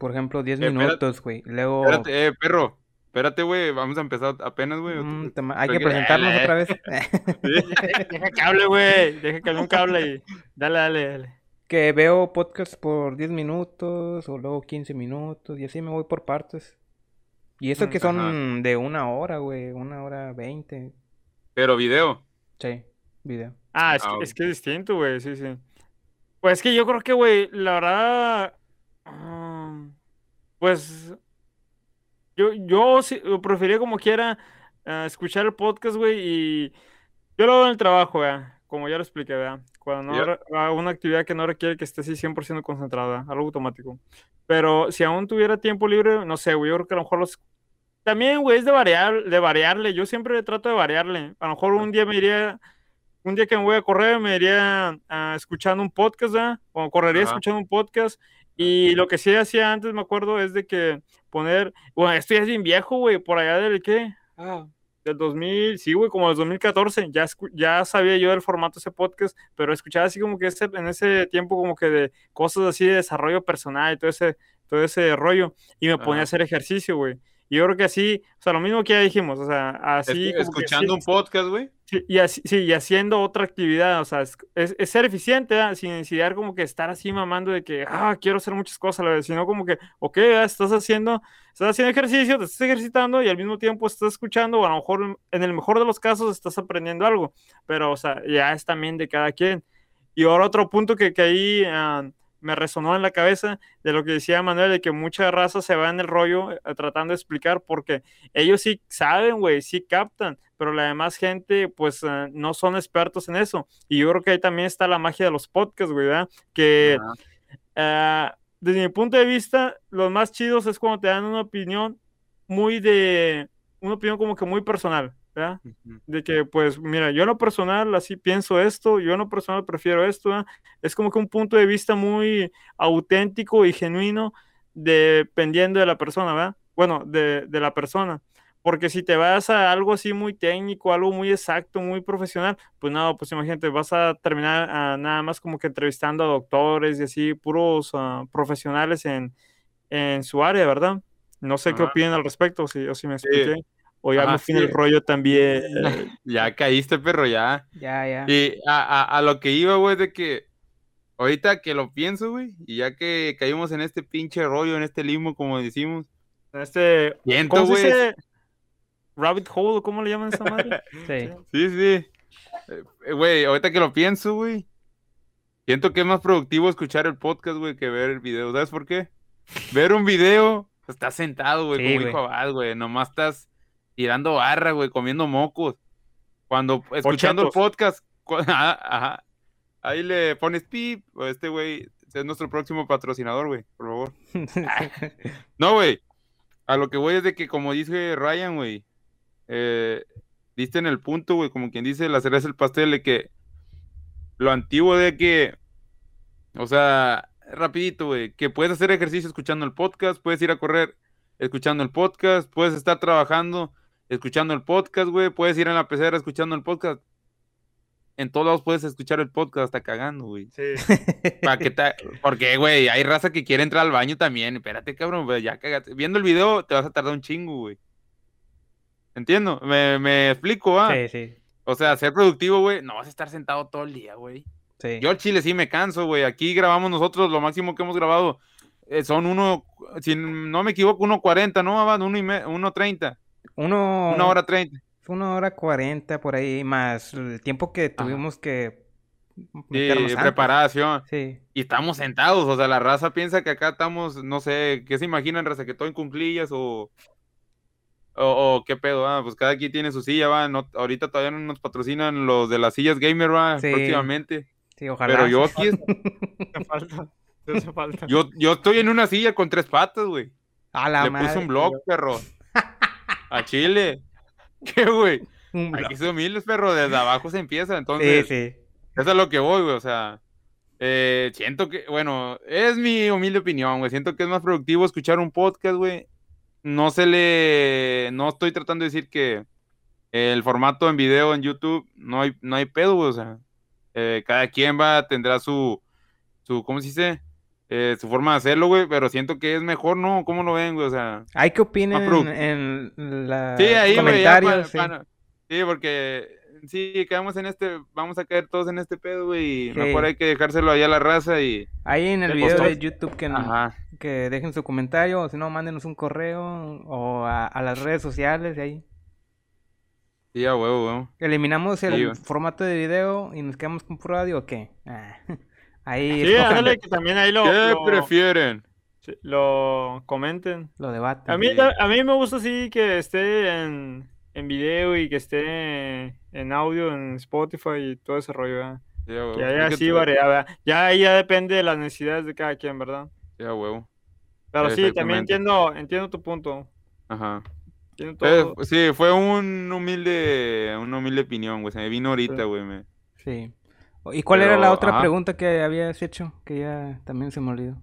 por ejemplo, 10 eh, minutos, güey. Luego. Espérate, eh, perro. Espérate, güey. Vamos a empezar apenas, güey. Mm, hay que presentarnos otra vez. *laughs* *laughs* Deja que hable, güey. Deja que hable cable y. Dale, dale, dale. Que veo podcast por 10 minutos o luego 15 minutos y así me voy por partes. Y eso que son Ajá. de una hora, güey. Una hora veinte. Pero video. Sí, video. Ah, es, oh. es que es distinto, güey, sí, sí. Pues es que yo creo que, güey, la verdad. Um, pues. Yo, yo sí, prefería como quiera uh, escuchar el podcast, güey, y. Yo lo hago en el trabajo, güey. Como ya lo expliqué, ¿verdad? Cuando no hago una actividad que no requiere que esté así 100% concentrada, algo automático. Pero si aún tuviera tiempo libre, no sé, güey, yo creo que a lo mejor los también, güey, es de, variar, de variarle. Yo siempre trato de variarle. A lo mejor un día me iría, un día que me voy a correr, me iría uh, escuchando un podcast, ¿verdad? O correría Ajá. escuchando un podcast. Y lo que sí hacía antes, me acuerdo, es de que poner, bueno, esto ya es bien viejo, güey, por allá del qué? Ah, del 2000, sí, güey, como del 2014, ya, ya sabía yo del formato de ese podcast, pero escuchaba así como que ese, en ese tiempo como que de cosas así de desarrollo personal y todo ese, todo ese rollo, y me ponía a hacer ejercicio, güey. Yo creo que así, o sea, lo mismo que ya dijimos, o sea, así. Escuchando así, un podcast, güey. Sí, y así, sí, y haciendo otra actividad, o sea, es, es, ser eficiente, ¿eh? sin necesidad como que estar así mamando de que, ah, quiero hacer muchas cosas, vez, sino como que, ok, estás haciendo, estás haciendo ejercicio, te estás ejercitando y al mismo tiempo estás escuchando, o a lo mejor, en el mejor de los casos, estás aprendiendo algo, pero, o sea, ya es también de cada quien. Y ahora otro punto que, que ahí. Uh, me resonó en la cabeza de lo que decía Manuel, de que mucha raza se va en el rollo eh, tratando de explicar, porque ellos sí saben, güey, sí captan, pero la demás gente, pues, uh, no son expertos en eso. Y yo creo que ahí también está la magia de los podcasts, güey, ¿verdad? Que uh, desde mi punto de vista, los más chidos es cuando te dan una opinión muy de, una opinión como que muy personal. ¿Verdad? De que, pues, mira, yo en lo personal así pienso esto, yo en lo personal prefiero esto, ¿verdad? es como que un punto de vista muy auténtico y genuino dependiendo de la persona, ¿verdad? Bueno, de, de la persona. Porque si te vas a algo así muy técnico, algo muy exacto, muy profesional, pues nada, pues imagínate, vas a terminar uh, nada más como que entrevistando a doctores y así, puros uh, profesionales en, en su área, ¿verdad? No sé Ajá. qué opinan al respecto, si, o si me expliqué. Sí. O ya ah, me fui sí. el rollo también. *laughs* Ya caíste, perro, ya. Ya, ya. Y a, a, a lo que iba, güey, de que ahorita que lo pienso, güey, y ya que caímos en este pinche rollo, en este limbo, como decimos. En este. Siento, ¿Cómo se dice? Rabbit hole, ¿cómo le llaman esa madre? *laughs* sí. Sí, sí. Eh, güey, ahorita que lo pienso, güey. Siento que es más productivo escuchar el podcast, güey, que ver el video. ¿Sabes por qué? Ver un video, estás sentado, güey, sí, como dijo Abad, güey. Nomás estás tirando barra, güey, comiendo mocos. Cuando escuchando el podcast, *laughs* ajá, ajá, ahí le pones pip, este güey es nuestro próximo patrocinador, güey, por favor. *laughs* no, güey, a lo que voy es de que, como dice Ryan, güey, eh, diste en el punto, güey, como quien dice, la cereza el pastel, de que lo antiguo de que, o sea, rapidito, güey, que puedes hacer ejercicio escuchando el podcast, puedes ir a correr escuchando el podcast, puedes estar trabajando escuchando el podcast, güey. Puedes ir en la pecera escuchando el podcast. En todos lados puedes escuchar el podcast hasta cagando, güey. Sí. *laughs* Pa' que te- Porque, güey, hay raza que quiere entrar al baño también. Espérate, cabrón, güey, ya cagaste. Viendo el video te vas a tardar un chingo, güey. Entiendo, me, me explico, ah. Sí, sí, O sea, ser productivo, güey, no vas a estar sentado todo el día, güey. sí. Yo al chile sí me canso, güey. Aquí grabamos nosotros, lo máximo que hemos grabado eh, son uno, si no me equivoco, 1.40, ¿no, Abad? Uno y me- 1.30, Uno, una hora 30. una hora cuarenta por ahí, más el tiempo que tuvimos que Sí, preparación. Sí, Y estamos sentados, o sea, la raza piensa que acá estamos, no sé, ¿qué se imaginan, raza? Que todo en cunclillas o, o, o qué pedo, ah, pues cada quien tiene su silla, va, no, ahorita todavía no nos patrocinan los de las sillas gamer, va, Sí. próximamente, sí, ojalá. pero yo aquí, es- *laughs* falta. Falta. yo, yo estoy en una silla con tres patas, güey, A la le madre. puse un blog, perro, a Chile, *laughs* ¿qué, güey? Hay que ser humildes, perro, desde abajo se empieza, Sí, entonces, sí. Eso es lo que voy, güey, o sea, eh, siento que, bueno, es mi humilde opinión, güey, siento que es más productivo escuchar un podcast, güey. No se le, no estoy tratando de decir que el formato en video en YouTube no hay, no hay pedo, güey, o sea, eh, cada quien va, tendrá su, su, ¿cómo se dice? Eh, su forma de hacerlo, güey, pero siento que es mejor, ¿no? ¿Cómo lo ven, güey? O sea, Hay que opinen en, en la Sí, ahí, ya comentarios. pa- sí. porque sí, quedamos en este, vamos a caer todos en este pedo, güey, y Sí. mejor hay que dejárselo allá a la raza y, Ahí en el video de. YouTube que, ajá, que dejen su comentario, o si no, mándenos un correo o a, a las redes sociales y ahí. sí, a huevo, huevo. ¿Eliminamos el Sí, formato de video y nos quedamos con puro audio o qué? Ah, *laughs* ahí Sí, que también ahí lo, ¿Qué lo, prefieren? sí, lo comenten. lo debaten. A mí, Sí. a mí me gusta así que esté en, en video y que esté en audio en Spotify y todo ese rollo, ¿verdad? Sí, a huevo. Tú- variedad, ¿verdad? Ya ahí ya depende de las necesidades de cada quien, ¿verdad? Sí, a huevo. Pero sí, también entiendo, entiendo tu punto. Ajá. Entiendo Eh, todo. sí, fue un humilde, una humilde opinión, güey. Se me vino ahorita, Sí. güey. me- Sí. ¿Y cuál era la otra pregunta que habías hecho? Que ya también se me olvidó.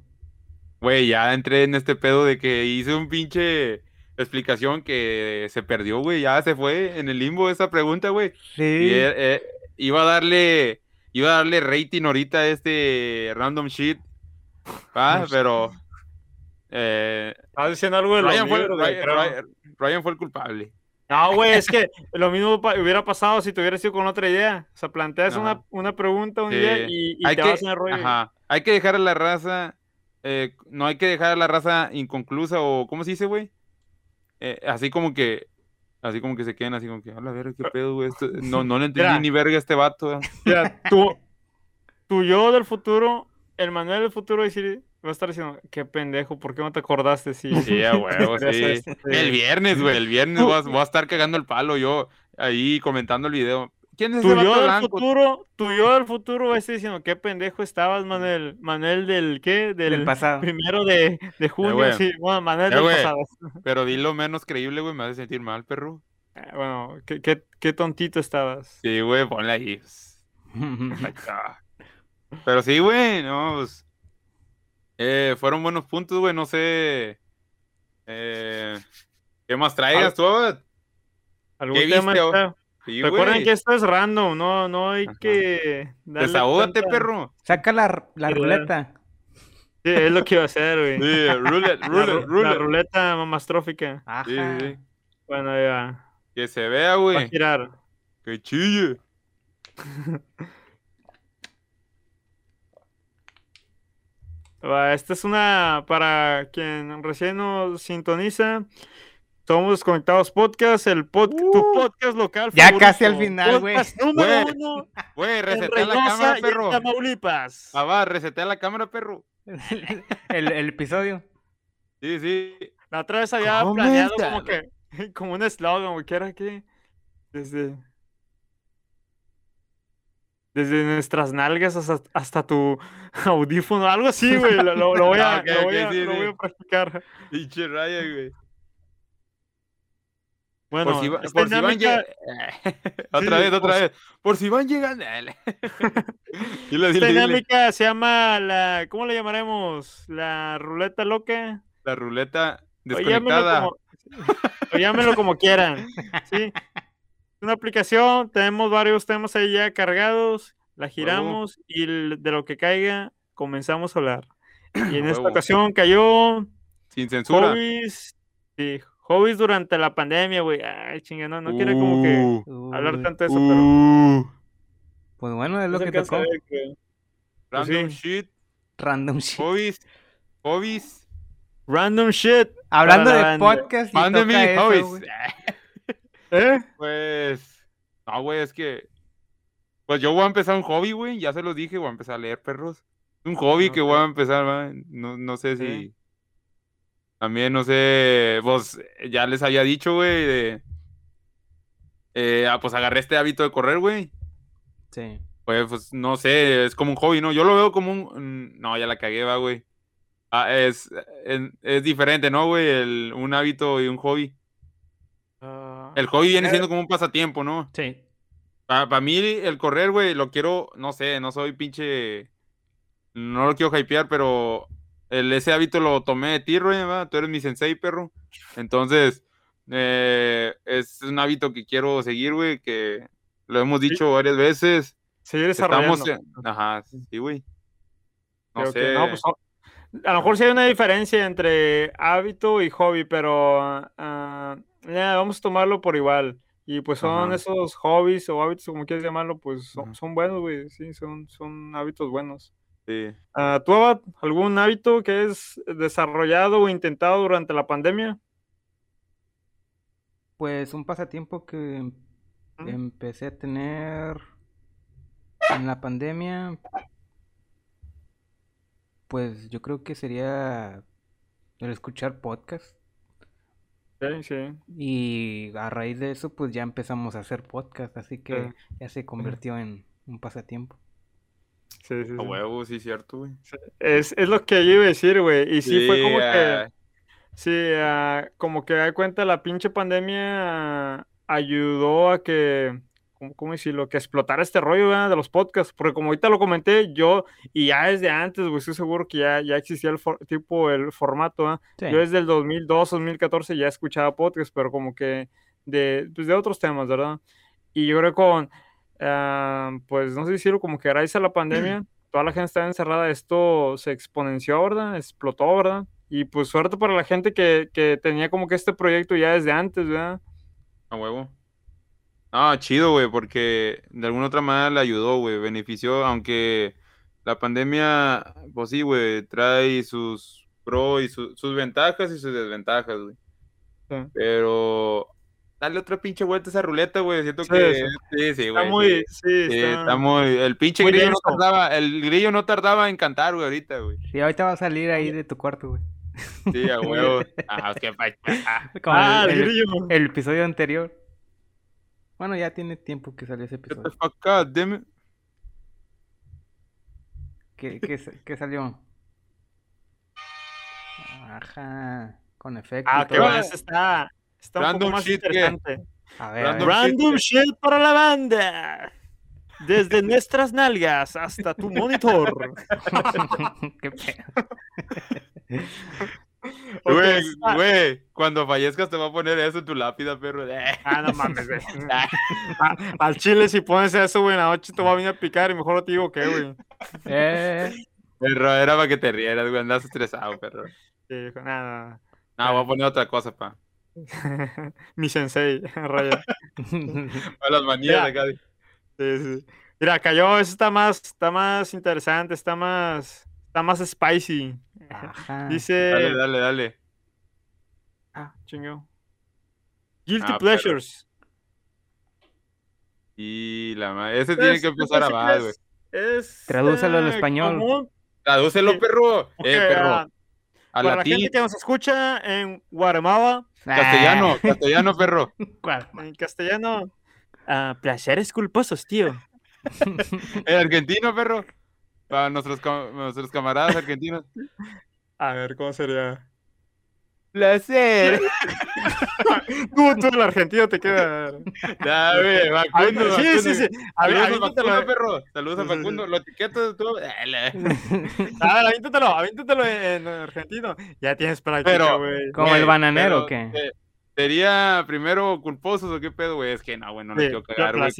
Güey, ya entré en este pedo de que hice un pinche explicación que se perdió, güey. Ya se fue en el limbo esa pregunta, güey. Sí. Y eh, iba a darle, iba a darle rating ahorita a este random shit. Ah, pero eh, Estabas diciendo algo de los Ryan, fue, libros, güey, Ryan- creo. Ryan- Ryan fue el culpable. No, güey, es que lo mismo hubiera pasado si te hubieras ido con otra idea. O sea, planteas una, una pregunta, Sí. idea y, y hay te que, vas en el rollo. ajá, hay que dejar a la raza, eh, no hay que dejar a la raza inconclusa o ¿cómo se dice, güey? Eh, así como que, así como que se queden así como que, a la verga, qué pedo, güey, esto- no, no le *laughs* entendí Mira. ni verga a este vato. ¿verdad?". Mira, tú, tu yo del futuro, el Manuel del futuro decir, va a estar diciendo, qué pendejo, ¿por qué no te acordaste? Sí, Sí, a *laughs* huevo, sí. este, El viernes, güey, el viernes voy a, voy a estar cagando el palo yo ahí comentando el video. ¿Quién es Tu ese yo del blanco? futuro, tu yo del futuro va a estar diciendo, qué pendejo estabas, Manuel. Manuel del qué? Del, Del pasado. primero de, de junio, güey. sí. Bueno, Manuel Eh, del pasado. Pero dilo menos creíble, güey, me hace sentir mal, perro. Eh, Bueno, qué, qué, qué tontito estabas. Sí, güey, ponle ahí. *laughs* Pero sí, güey, no, pues. Eh, fueron buenos puntos, güey, no sé. eh, ¿Qué más traigas tú? Abad? ¿Algún ¿Qué tema viste, o- está? Sí, Recuerden güey. que esto es random, no, no hay Ajá. que Desahógate, perro. Saca la, la Sí, ruleta. Sí, es lo que iba a hacer, güey. Sí, roulette, La, roulette, ru- la ruleta mamastrófica. Ajá. Sí, sí. Bueno, ya. Que se vea, Va a güey. girar. Que chille. *laughs* Esta es una para quien recién nos sintoniza. Somos Desconectados Podcast, el pod- tu Uh. podcast local. Ya favorito. casi al final, güey. Podcast número Güey, uno Güey, resetea la cámara, perro. Tamaulipas. Ah, va, resetea la cámara, perro. *laughs* el, el episodio. Sí, sí. La otra vez había planeado como que, *laughs* como un eslogan, güey, que era que desde, desde nuestras nalgas hasta, hasta tu *laughs* audífono, algo así, güey, lo, lo- lo voy, a, *laughs* Ah, lo voy a- sí, lo sí. voy a practicar. Pinche Ryan, güey. Bueno, por si, va- esta por si van dinámica- llegando. *laughs* otra Sí, vez, otra por si- vez. Por si van llegando. dile, esta dile. dinámica se llama la, ¿cómo le llamaremos? La ruleta loca. La ruleta O llámelo desconectada. como- O llámenlo como quieran. ¿sí? Es una aplicación, tenemos varios temas ahí ya cargados, la giramos y de lo que caiga comenzamos a hablar. Y *clears throat* en esta ocasión cayó Sin censura. hobbies, sí, hobbies durante la pandemia, güey. Ay, chinga, no, no quiero como que Uh, hablar tanto de eso, pero... uh, Pues bueno, es lo se que tocó. creo. Random sí. shit. Random shit. Hobbies. Hobbies. Random shit. Hablando de podcast y Mándeme eso, hobbies. *laughs* ¿Eh? Pues. No, güey, es que. Pues yo voy a empezar un hobby, güey. Ya se los dije, voy a empezar a leer perros. Un hobby que voy a empezar, ¿va? No, no sé si. Sí. También, no sé. Pues ya les había dicho, güey. De... eh, ah, pues agarré este hábito de correr, güey. Sí. Pues, pues, no sé, es como un hobby, ¿no? Yo lo veo como un... mm, No, ya la cagué, va, güey. Ah, es, es, es diferente, ¿no, güey? El- un hábito y un hobby. El hobby viene siendo como un pasatiempo, ¿no? Sí. Para mí el correr, güey, lo quiero, no sé, no soy pinche... No lo quiero hypear, pero el, ese hábito lo tomé de ti, güey, ¿va? Tú eres mi sensei, perro. Entonces, eh, es un hábito que quiero seguir, güey, que lo hemos dicho varias veces. seguir desarrollando. Estamos Ajá, sí, güey. No Creo que sé. no, pues, a lo mejor sí hay una diferencia entre hábito y hobby, pero ah, ya, vamos a tomarlo por igual. Y pues son Ajá. esos hobbies o hábitos, como quieras llamarlo, pues son, buenos, güey. Sí, son, son hábitos buenos. Sí. Ah, ¿Tú, Abad, algún hábito que es desarrollado o intentado durante la pandemia? Pues un pasatiempo que em- empecé a tener en la pandemia, pues yo creo que sería el escuchar podcast. Sí, sí. Y a raíz de eso, pues ya empezamos a hacer podcast, así que Sí. ya se convirtió en un pasatiempo. Sí, sí, A huevo, sí, cierto, güey. Es, es lo que yo iba a decir, güey. Y sí, fue como que... Sí, ah, como que da cuenta la pinche pandemia ayudó a que, ¿cómo, cómo decirlo? Que explotara este rollo, ¿verdad? de los podcasts. Porque como ahorita lo comenté, yo, y ya desde antes, güey, estoy seguro que ya, ya existía el for- tipo, el formato. Sí. Yo desde el 2002, 2014 ya escuchaba podcasts, pero como que de, pues de otros temas, ¿verdad? Y yo creo que con, ah, pues no sé decirlo, como que gracias a la pandemia, *clears throat* toda la gente estaba encerrada, esto se exponenció, ¿verdad? Explotó, ¿verdad? Y pues suerte para la gente que, que tenía como que este proyecto ya desde antes, ¿verdad? A huevo. Ah, chido, güey, porque de alguna otra manera le ayudó, güey, benefició, aunque la pandemia, pues sí, güey, trae sus pros y su- sus ventajas y sus desventajas, güey. Sí. Pero dale otra pinche vuelta a esa ruleta, güey, siento Sí, que sí. sí, sí, Está güey. muy, sí. está- está muy, el pinche muy grillo no tardaba, el grillo no tardaba en cantar, güey, ahorita, güey. Sí, ahorita va a salir ahí de tu cuarto, güey. Sí, a huevo. *laughs* Ah, es que pa- ah, Ah, el, el el- grillo. el episodio anterior. Bueno, ya tiene tiempo que salió ese episodio. ¿Qué, qué, qué salió? Ajá, con efecto. Ah, qué bueno, está, está un Random poco más interesante. A ver, a Random ver. Random shit para la banda. Desde nuestras nalgas hasta tu monitor. *laughs* Qué pedo. *laughs* *laughs* Güey, güey, cuando fallezcas te va a poner eso en tu lápida, perro. *laughs* Ah, no mames, güey. *laughs* Ah, Al chile, si pones eso, güey, en la noche te va a venir a picar y mejor no te digo qué, güey. Eh, Perro, era para que te rieras, güey, andas estresado, perro. Y dijo, nada. No, voy a poner otra cosa, pa. Mi sensei, raya. Para las manías Ya. acá. Sí, sí. Mira, cayó, eso está más, está más interesante, está más, está más spicy. Ajá. Dice, Dale, dale, dale. ah, chingo. Guilty Ah, pleasures. Y la madre. Ese tiene Es- que empezar a güey. es, Tradúcelo al eh, español. común. Tradúcelo, Sí. perro. Eh, perro. ah, A para la latín. gente que nos escucha en Guatemala, Castellano, castellano, perro. *laughs* ¿Cuál? en castellano, ah, placeres culposos, tío. *laughs* En argentino, perro. Para nuestros, nuestros camaradas argentinos. *laughs* A ver, ¿cómo sería? Placer. *laughs* Tú, tú, el argentino te queda. Dame, Facundo. ver, sí, sí, sí. A ver, Saludos a. Facundo, perro. Saludos a. Facundo. Lo etiquetas tú. Dale. A ver, aviéntatelo, aviéntatelo en, en argentino. Ya tienes práctica, Pero- güey. ¿Como el bananero pero, o qué? eh, ¿Sería primero culposos o qué pedo, güey? Es que no, güey, no le Sí, quiero cagar, güey.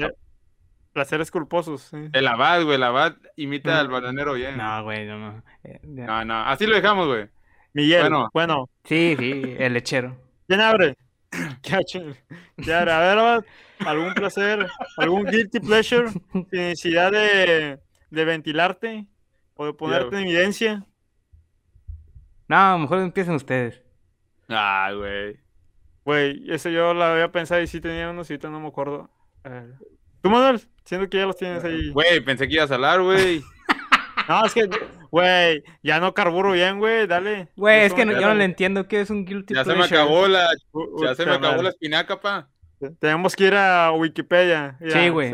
Placer- placeres culposos. sí. El abad, güey, el abad imita Mm. al bananero bien. No, güey, no, no. Eh. No, no, así lo dejamos, güey. Miguel, Bueno. bueno, Sí, sí, el lechero. ¿quién abre? *clears throat* ¿Qué abre? A ver, Abad, algún placer, algún guilty pleasure, *laughs* sin necesidad de, de ventilarte o de ponerte güey. en evidencia. No, mejor empiecen ustedes. Ah, güey. Güey, ese yo la había pensado y sí tenía unos y ahorita no me acuerdo. Eh, ¿Tú, Manuel? Siento que ya los tienes ahí. Güey, pensé que ibas a hablar, güey. *laughs* No, es que, güey, ya no carburo bien, güey, dale. Güey, Ya es que no- yo no le entiendo qué es un guilty Ya se me pleasure. acabó la, ya se me acabó la espinaca, pa. Tenemos que ir a Wikipedia. ya, Sí, güey.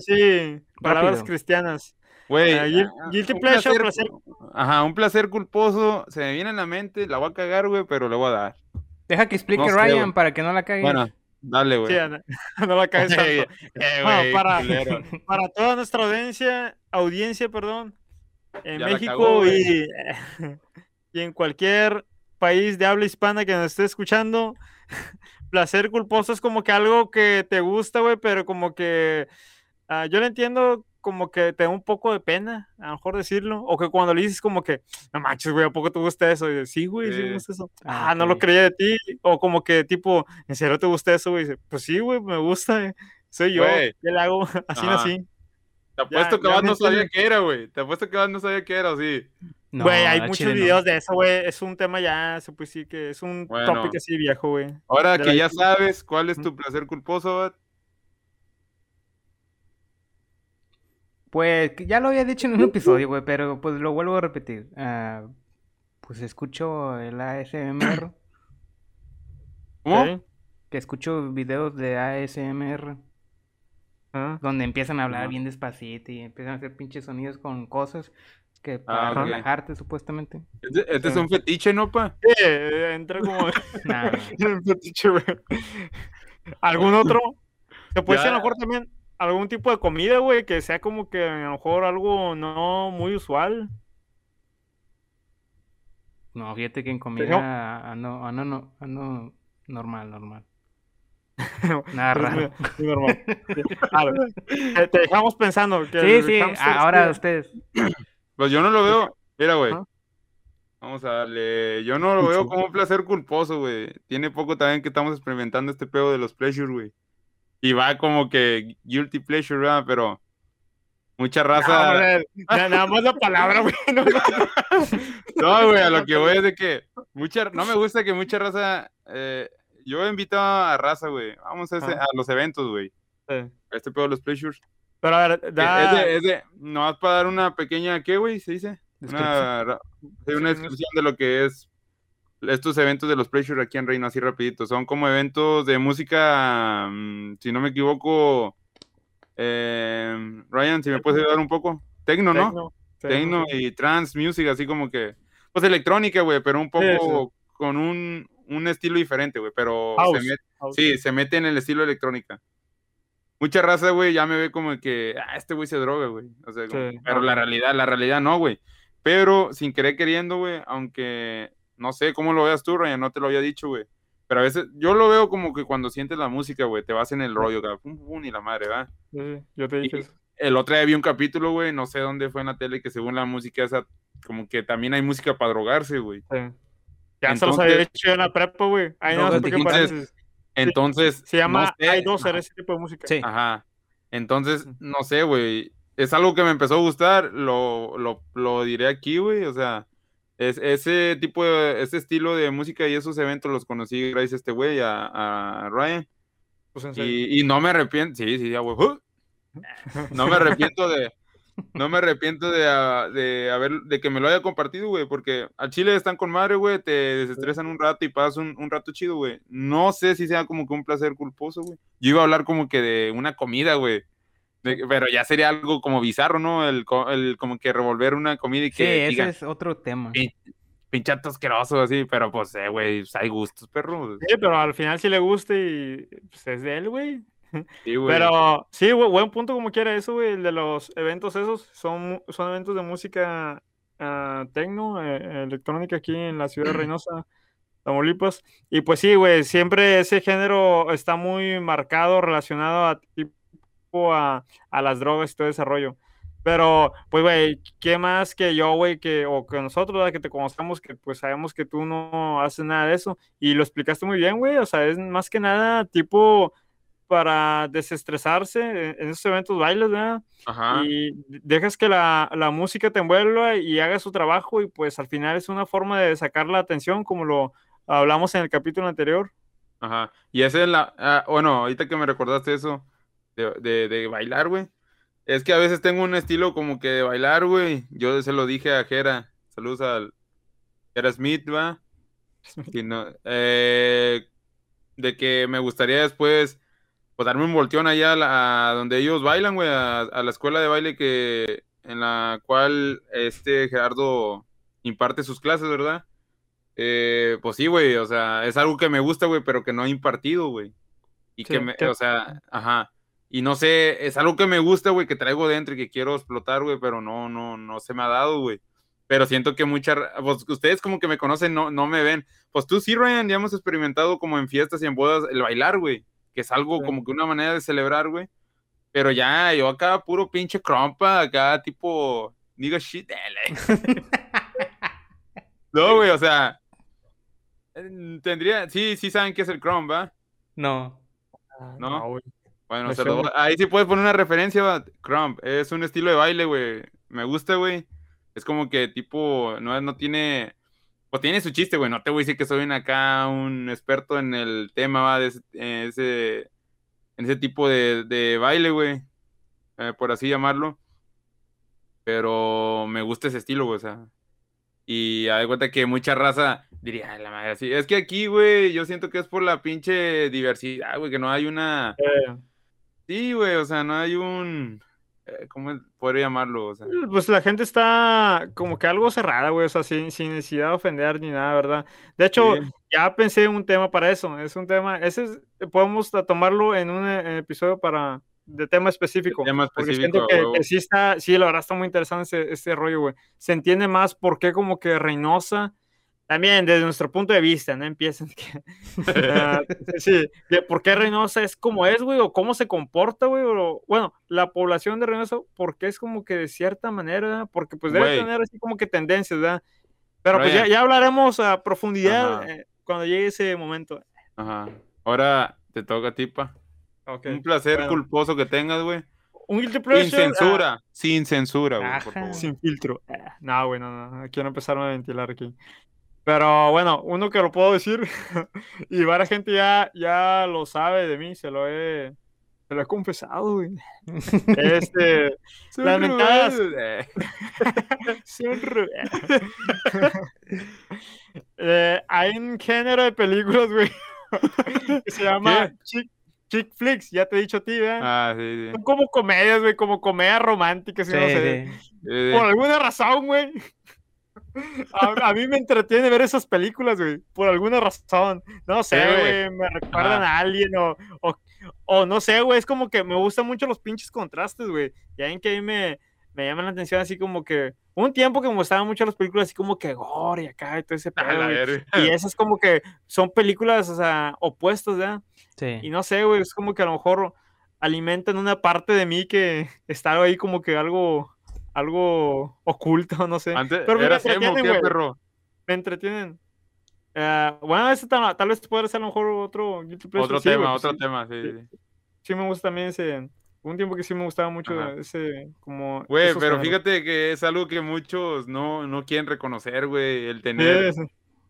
Sí, palabras Rápido. cristianas. Güey. Guil- ah, guilty un pleasure, placer- Ajá, un placer culposo. Se me viene en la mente, la voy a cagar, güey, pero le voy a dar. Deja que explique No Ryan para que no la cague. Bueno, dale, güey. Sí, no, *laughs* no la caes *laughs* tanto. Eh, No, *laughs* para- toda nuestra audiencia, audiencia, perdón, en Ya México y, y en cualquier país de habla hispana que nos esté escuchando, placer culposo es como que algo que te gusta, güey, pero como que ah, yo lo entiendo como que te da un poco de pena, a lo mejor decirlo, o que cuando le dices como que, no manches, güey, ¿a poco te gusta eso? Y dices, sí, güey, sí me Sí. gusta eso. Ah, Ah, no lo creía de ti, o como que tipo, ¿en serio te gusta eso, güey? Y dice, Pues sí, güey, me gusta, eh, soy yo, Güey. ¿qué le hago? *laughs* Así Ajá. nací. Te apuesto que ya Abad me no sabía qué era, güey. Te apuesto que no sabía qué era, ¿o sí. No, Güey, hay muchos chile no. videos de eso, güey. Es un tema ya, se puede decir que es un Bueno. tópico así viejo, güey. Ahora De que ya sabes cuál es tu placer culposo, Abad. Pues ya lo había dicho en un episodio, güey, pero pues lo vuelvo a repetir. Ah, pues escucho el ASMR, ¿Cómo? Que escucho videos de ASMR Ah, donde empiezan a hablar bien despacito y empiezan a hacer pinches sonidos con cosas que Ah, para relajarte supuestamente. Este, este es un fetiche, ¿no, pa? Sí, eh, entra como *laughs* Nah, *laughs* fetiche, güey. ¿Algún otro? Se puede decir a lo mejor también algún tipo de comida, güey, que sea como que a lo mejor algo no muy usual. no, fíjate que en comida ando, ando, no, ando normal, normal. *laughs* Nada raro. muy- muy normal. Ver, te, te dejamos pensando. Que Sí, sí, a- ahora ustedes. *clears throat* Pues yo no lo veo. Mira, güey. Vamos a darle. Yo no lo veo como un placer culposo, güey. Tiene poco también que estamos experimentando este pedo de los pleasures, güey. Y va como que guilty pleasure, ¿verdad? Pero mucha No, raza. a ver, na- nada más la palabra, güey. no, no. No, güey, a lo que voy es de que mucha, no me gusta que mucha raza. eh, yo he invitado a raza, güey. Vamos a, ese- a los eventos, güey. Sí. a Este pedo de los pleasures. Pero a ver, da... Es de, es de, nomás para dar una pequeña, ¿qué, güey? ¿Se dice? Una, una descripción de lo que es estos eventos de los Pleasure aquí en Reino, así rapidito. Son como eventos de música, mm, si no me equivoco, eh, Ryan, si me puedes ayudar un poco. Tecno, ¿no? Tecno, sí. y trance music, así como que, pues electrónica, güey, pero un poco Sí, con un, un estilo diferente, güey, pero House, se mete, house. sí, se mete en el estilo electrónica. Mucha raza, güey, ya me ve como que, ah, este güey se droga, güey. O sea, como- Sí, pero la realidad, la realidad no, güey. Pero sin querer queriendo, güey, aunque no sé cómo lo veas tú, Ryan, no te lo había dicho, güey. Pero a veces yo lo veo como que cuando sientes la música, güey, te vas en el rollo, güey, pum, pum, y la madre, ¿va? Sí, sí, yo te dije Y- eso. El otro día vi un capítulo, güey, no sé dónde fue en la tele, que según la música esa, como que también hay música para drogarse, güey. Sí. Ya se los había Entonces- hecho en la prepa, güey. Ahí no sé por qué Entonces, pareces. Entonces, Se llama no sé, Hay dos ese tipo de música. Sí. Ajá. Entonces, no sé, güey. Es algo que me empezó a gustar, lo, lo, lo diré aquí, güey. O sea, es, ese tipo de, ese estilo de música y esos eventos los conocí gracias a este güey, a, a Ryan. Pues. Y, y no me arrepiento, sí, sí, ya, güey. ¡uh! *laughs* No me arrepiento de, no me arrepiento de, ah, de haber, de que me lo haya compartido, güey, porque al chile están con madre, güey, te desestresan un rato y pasas un, un rato chido, güey. No sé si sea como que un placer culposo, güey. Yo iba a hablar como que de una comida, güey. De- pero ya sería algo como bizarro, ¿no? El, el como que revolver una comida y Sí, que ese digan, es otro tema. Sí. pinchato asqueroso, así, pero pues, eh, güey, pues, hay gustos, perro. Sí, pero al final sí le gusta y pues, es de él, güey. *laughs* Sí, güey. Pero sí, güey, buen punto como quiera eso, güey. El de los eventos esos son, son eventos de música ah, tecno, eh, electrónica aquí en la ciudad de *clears throat* Reynosa. Tamaulipas. Y pues sí, güey, siempre ese género está muy marcado, relacionado a tipo a, a las drogas y todo ese rollo. Pero, pues, güey, ¿qué más que yo, güey, que, o que nosotros, ¿verdad? que te conozcamos, que pues sabemos que tú no haces nada de eso? Y lo explicaste muy bien, güey, o sea, es más que nada tipo para desestresarse en esos eventos bailes, ¿verdad? Ajá. Y dejas que la, la, música te envuelva y haga su trabajo y pues al final es una forma de sacar la atención como lo hablamos en el capítulo anterior. Ajá. Y esa es la, ah, bueno, ahorita que me recordaste eso de, de, de bailar, güey. Es que a veces tengo un estilo como que de bailar, güey. Yo se lo dije a Jera. Saludos al Jera Smith, ¿va? Y no, eh, de que me gustaría después pues darme un volteón allá a, la, a donde ellos bailan, güey, a, a, la escuela de baile que en la cual este Gerardo imparte sus clases, ¿verdad? Eh, pues sí, güey, o sea, es algo que me gusta, güey, pero que no he impartido, güey. Y sí, que me, que... o sea, ajá. Y no sé, es algo que me gusta, güey, que traigo dentro y que quiero explotar, güey, pero no, no, no se me ha dado, güey. Pero siento que muchas, pues ustedes como que me conocen, no, no me ven. Pues tú sí, Ryan, ya hemos experimentado como en fiestas y en bodas el bailar, güey que es algo como que una manera de celebrar, güey. Pero ya, yo acá puro pinche crompa, acá tipo, digo shit, *laughs* No, güey, o sea, tendría, sí, sí saben qué es el crump, ¿va? No. No, no bueno, se lo, ahí sí puedes poner una referencia, crump, es un estilo de baile, güey. Me gusta, güey. Es como que tipo, no, no tiene, pues tiene su chiste, güey. No te voy a decir que soy acá un experto en el tema, ¿va? De ese, en ese, en ese tipo de, de baile, güey. Eh, por así llamarlo. Pero me gusta ese estilo, güey. O sea. Y hay cuenta que mucha raza diría, la madre, así. Es que aquí, güey, yo siento que es por la pinche diversidad, güey, que no hay una. Eh. Sí, güey, o sea, no hay un. Eh, ¿Cómo podría llamarlo? O sea, pues la gente está como que algo cerrada, güey, o sea, sin, sin, necesidad de ofender ni nada, ¿verdad? De hecho, sí. ya pensé en un tema para eso, es un tema, ese es, podemos tomarlo en un en episodio para, de tema específico. De tema específico. Porque siento que, que, sí está, sí, la verdad está muy interesante este rollo, güey. Se entiende más por qué como que Reynosa también desde nuestro punto de vista, ¿no? Empiezan que, uh, *laughs* sí, de por qué Reynosa es como es, güey, o cómo se comporta, güey, o, bueno, la población de Reynosa, por qué es como que de cierta manera, porque pues debe wey. tener así como que tendencias, ¿verdad? Pero pues ya, ya, hablaremos a profundidad eh, cuando llegue ese momento. Ajá. Ahora te toca, tipa. Okay. Un placer bueno. culposo que tengas, güey. Un guilty pleasure. Sin censura, ah. sin censura, güey, por favor. Sin filtro. No, güey, no, no, quiero empezar a ventilar aquí. Pero bueno, uno que lo puedo decir, *laughs* y varias gente ya, ya lo sabe de mí, se lo he, se lo he confesado, güey. Este, *laughs* las mentadas. *laughs* eh, hay un género de películas, güey, que se llama chick, chick, flicks, ya te he dicho a ti, ¿verdad? Ah, sí, sí. Son como comedias, güey, como comedias románticas, sí, no sé. Por alguna razón, güey. A, a, mí me entretiene ver esas películas, güey, por alguna razón. No sé, güey, me recuerdan a alguien o, o, o, no sé, güey, es como que me gustan mucho los pinches contrastes, güey. Ya ven que a mí me, me llaman la atención así como que un tiempo que me gustaban mucho las películas así como que gore y acá y todo ese pedo, Y esas como que son películas, o sea, opuestas, ¿ya? Sí. Y no sé, güey, es como que a lo mejor alimentan una parte de mí que *laughs* está ahí como que algo algo oculto, *laughs* no sé. Antes, pero me entretienen, perro? Me entretienen. Uh, bueno, ese tal, tal, vez puede ser a lo mejor otro Otro sí, tema, otro sí. tema, sí, sí. Sí me gusta también ese... Un tiempo que sí me gustaba mucho Ajá. ese, como... Güey, pero fíjate que es algo que muchos no, no quieren reconocer, güey, el tener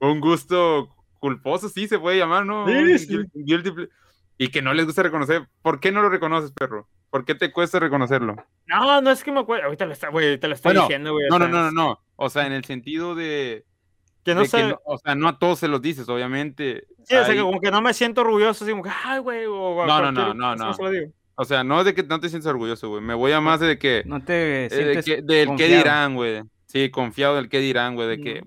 un gusto culposo, sí se puede llamar, ¿no? Sí, sí. Y que no les gusta reconocer. ¿Por qué no lo reconoces, perro? ¿Por qué te cuesta reconocerlo? No, no es que me acuerdo. Ahorita lo, está, wey, te lo estoy bueno, diciendo, güey. No, no, no, no, no. O sea, en el sentido de. Que no sé. No, o sea, no a todos se los dices, obviamente. Sí, Hay... o sea, que como que no me siento orgulloso, así como que, ay, güey. O, no, no, no, no, no. O sea, no de que no te sientes orgulloso, güey. Me voy a más de que. No te sientes. Eh, de que, del qué dirán, güey. Sí, confiado del qué dirán, güey. De que.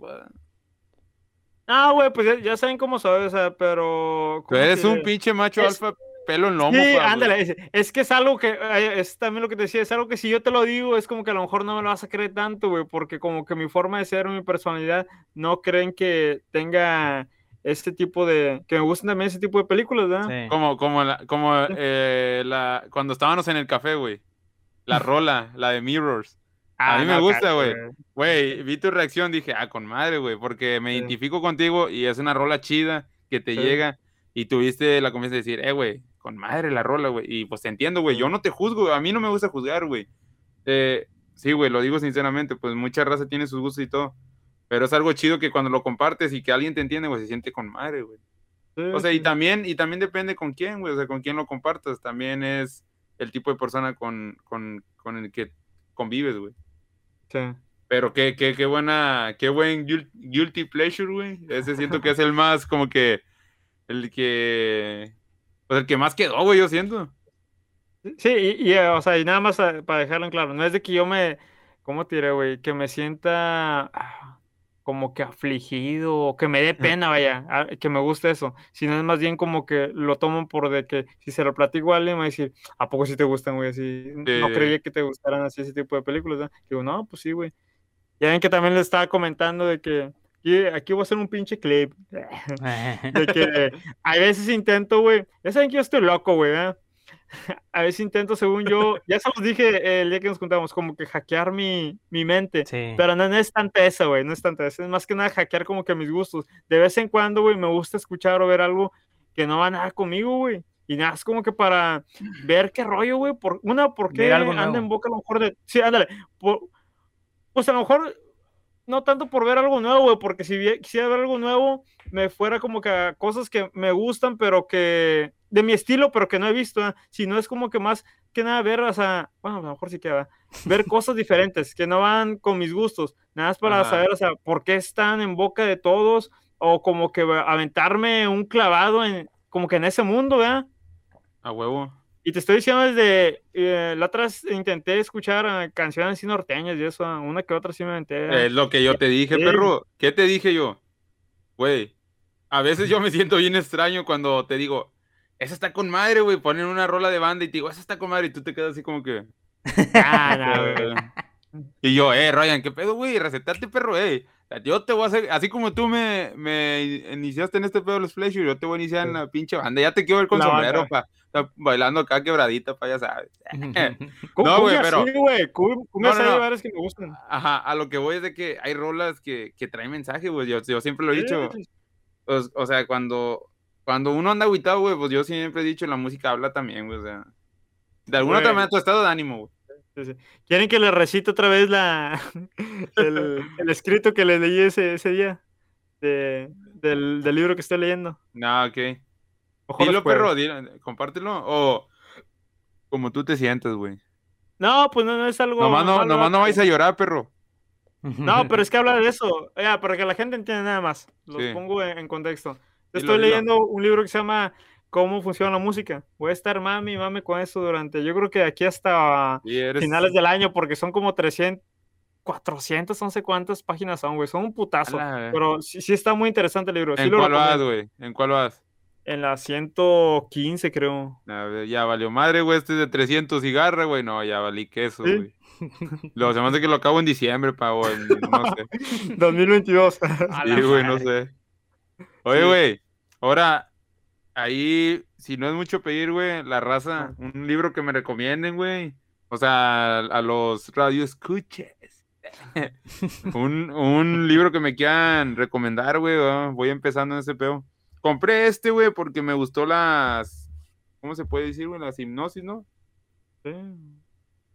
Ah, güey, pues ya, ya, saben cómo soy, o sea, pero. Tú eres que... un pinche macho es... alfa pelo en lomo. Sí, ándale, es, es, que es algo que, es también lo que te decía, es algo que si yo te lo digo, es como que a lo mejor no me lo vas a creer tanto, güey, porque como que mi forma de ser, mi personalidad, no creen que tenga este tipo de, que me gustan también ese tipo de películas, ¿verdad? Sí. Como, como, la, como eh, la, cuando estábamos en el café, güey. La *laughs* rola, la de Mirrors. A mí me no, gusta, cállate, güey. Güey, vi tu reacción, dije, ah, con madre, güey, porque me Sí. identifico contigo y es una rola chida que te Sí. llega y tuviste la confianza de decir, eh, güey, con madre la rola, güey. Y pues te entiendo, güey, yo no te juzgo, a mí no me gusta juzgar, güey. Eh, sí, güey, lo digo sinceramente, pues mucha raza tiene sus gustos y todo, pero es algo chido que cuando lo compartes y que alguien te entiende, güey, se siente con madre, güey. Sí, O sea, y también, y también depende con quién, güey, o sea, con quién lo compartas, también es el tipo de persona con, con, con el que convives, güey. Sí. Pero qué, qué, qué buena, qué buen guil- guilty pleasure, güey. Ese siento que es el más, como que, el que, pues el que más quedó, güey, yo siento. Sí, y, y, eh, o sea, y nada más eh, para dejarlo en claro, no es de que yo me, ¿cómo te diré, güey? Que me sienta ah, como que afligido o que me dé pena, vaya, ah, que me guste eso, sino es más bien como que lo tomo por de que si se lo platico a alguien me va a decir, ¿a poco sí te gustan, güey? Así, no creía que te gustaran así ese tipo de películas, ¿no? Digo, no, pues sí, güey. Ya ven que también le estaba comentando de que aquí, aquí voy a hacer un pinche clip. *laughs* De que *laughs* a veces intento, güey. Ya saben que yo estoy loco, güey. ¿eh? *laughs* A veces intento, según yo, ya se los dije el día que nos juntamos, como que hackear mi, mi mente. Sí. Pero no, no es tanto eso, güey. No es tanto eso. Es más que nada hackear como que mis gustos. De vez en cuando, güey, me gusta escuchar o ver algo que no va nada conmigo, güey. Y nada, es como que para ver qué rollo, güey. Por, una, porque anda nuevo. en boca a lo mejor de. Sí, ándale. por- pues a lo mejor no tanto por ver algo nuevo, güey, porque si quisiera ver algo nuevo, me fuera como que a cosas que me gustan, pero que de mi estilo, pero que no he visto, ¿eh? si no es como que más que nada ver, o sea, bueno, a lo mejor sí queda, ver *laughs* cosas diferentes que no van con mis gustos, nada más para Ajá. saber, o sea, por qué están en boca de todos, o como que aventarme un clavado en, como que en ese mundo, ¿verdad? A huevo. Y te estoy diciendo desde eh, la otra intenté escuchar eh, canciones así norteñas y eso, una que otra sí me aventé. Es lo que yo te dije, Sí. perro. ¿Qué te dije yo? Güey, a veces yo *laughs* me siento bien extraño cuando te digo, esa está con madre, güey. Ponen una rola de banda y te digo, esa está con madre. Y tú te quedas así como que. *laughs* Ah, no. *laughs* Y yo, eh, Ryan, ¿qué pedo, güey? Recetate, perro, eh. Yo te voy a hacer, así como tú me, me iniciaste en este pedo de los Fleischer, yo te voy a iniciar en la pinche banda. Ya te quiero ver con La sombrero, banda. pa, bailando acá quebradita, pa, ya sabes. *laughs* No, güey, pero- sí, güey. No, no, no. que me gustan. Ajá, a lo que voy es de que hay rolas que, que traen mensaje, güey. Yo, yo siempre lo he dicho. Sí, O, o sea, cuando, cuando uno anda aguitado, güey, pues yo siempre he dicho, la música habla también, güey. O sea, de alguna otra Güey. manera tu estado de ánimo, güey. ¿Quieren que les recite otra vez la, *laughs* el, el escrito que les leí ese, ese día? De- del, del libro que estoy leyendo. No, ok. Mejor Dilo, perro, dilo, compártelo. O como tú te sientes, güey. No, pues no, no es algo. Nomás no, nomás no vais a llorar, perro. No, pero *laughs* es que habla de eso. Ya, para que la gente entienda nada más. Los Sí. pongo en, en contexto. Yo Dilo, estoy leyendo un libro que se llama Cómo funciona la música. Voy a estar mami, mami con eso durante, yo creo que de aquí hasta eres... finales del año, porque son como 300, 400, no sé cuántas páginas son, güey. Son un putazo. Pero sí, sí está muy interesante el libro. Sí ¿En lo cuál vas, recomiendo. güey? ¿En cuál vas? En la 115, creo. Ver, ya valió madre, güey. Este es de 300 cigarras, güey. No, ya valí queso, Sí. güey. Lo se me hace que lo acabo en diciembre, pa, o en- no sé. 2022. A la Sí, güey, no sé. Oye, Sí. güey, ahora, ahí, si no es mucho pedir, güey, la raza, un libro que me recomienden, güey. O sea, a, los radioescuches. *laughs* un, un libro que me quieran recomendar, güey. Voy empezando en ese peo. Compré este, güey, porque me gustó las. ¿Cómo se puede decir, güey? Las hipnosis, ¿no? Sí.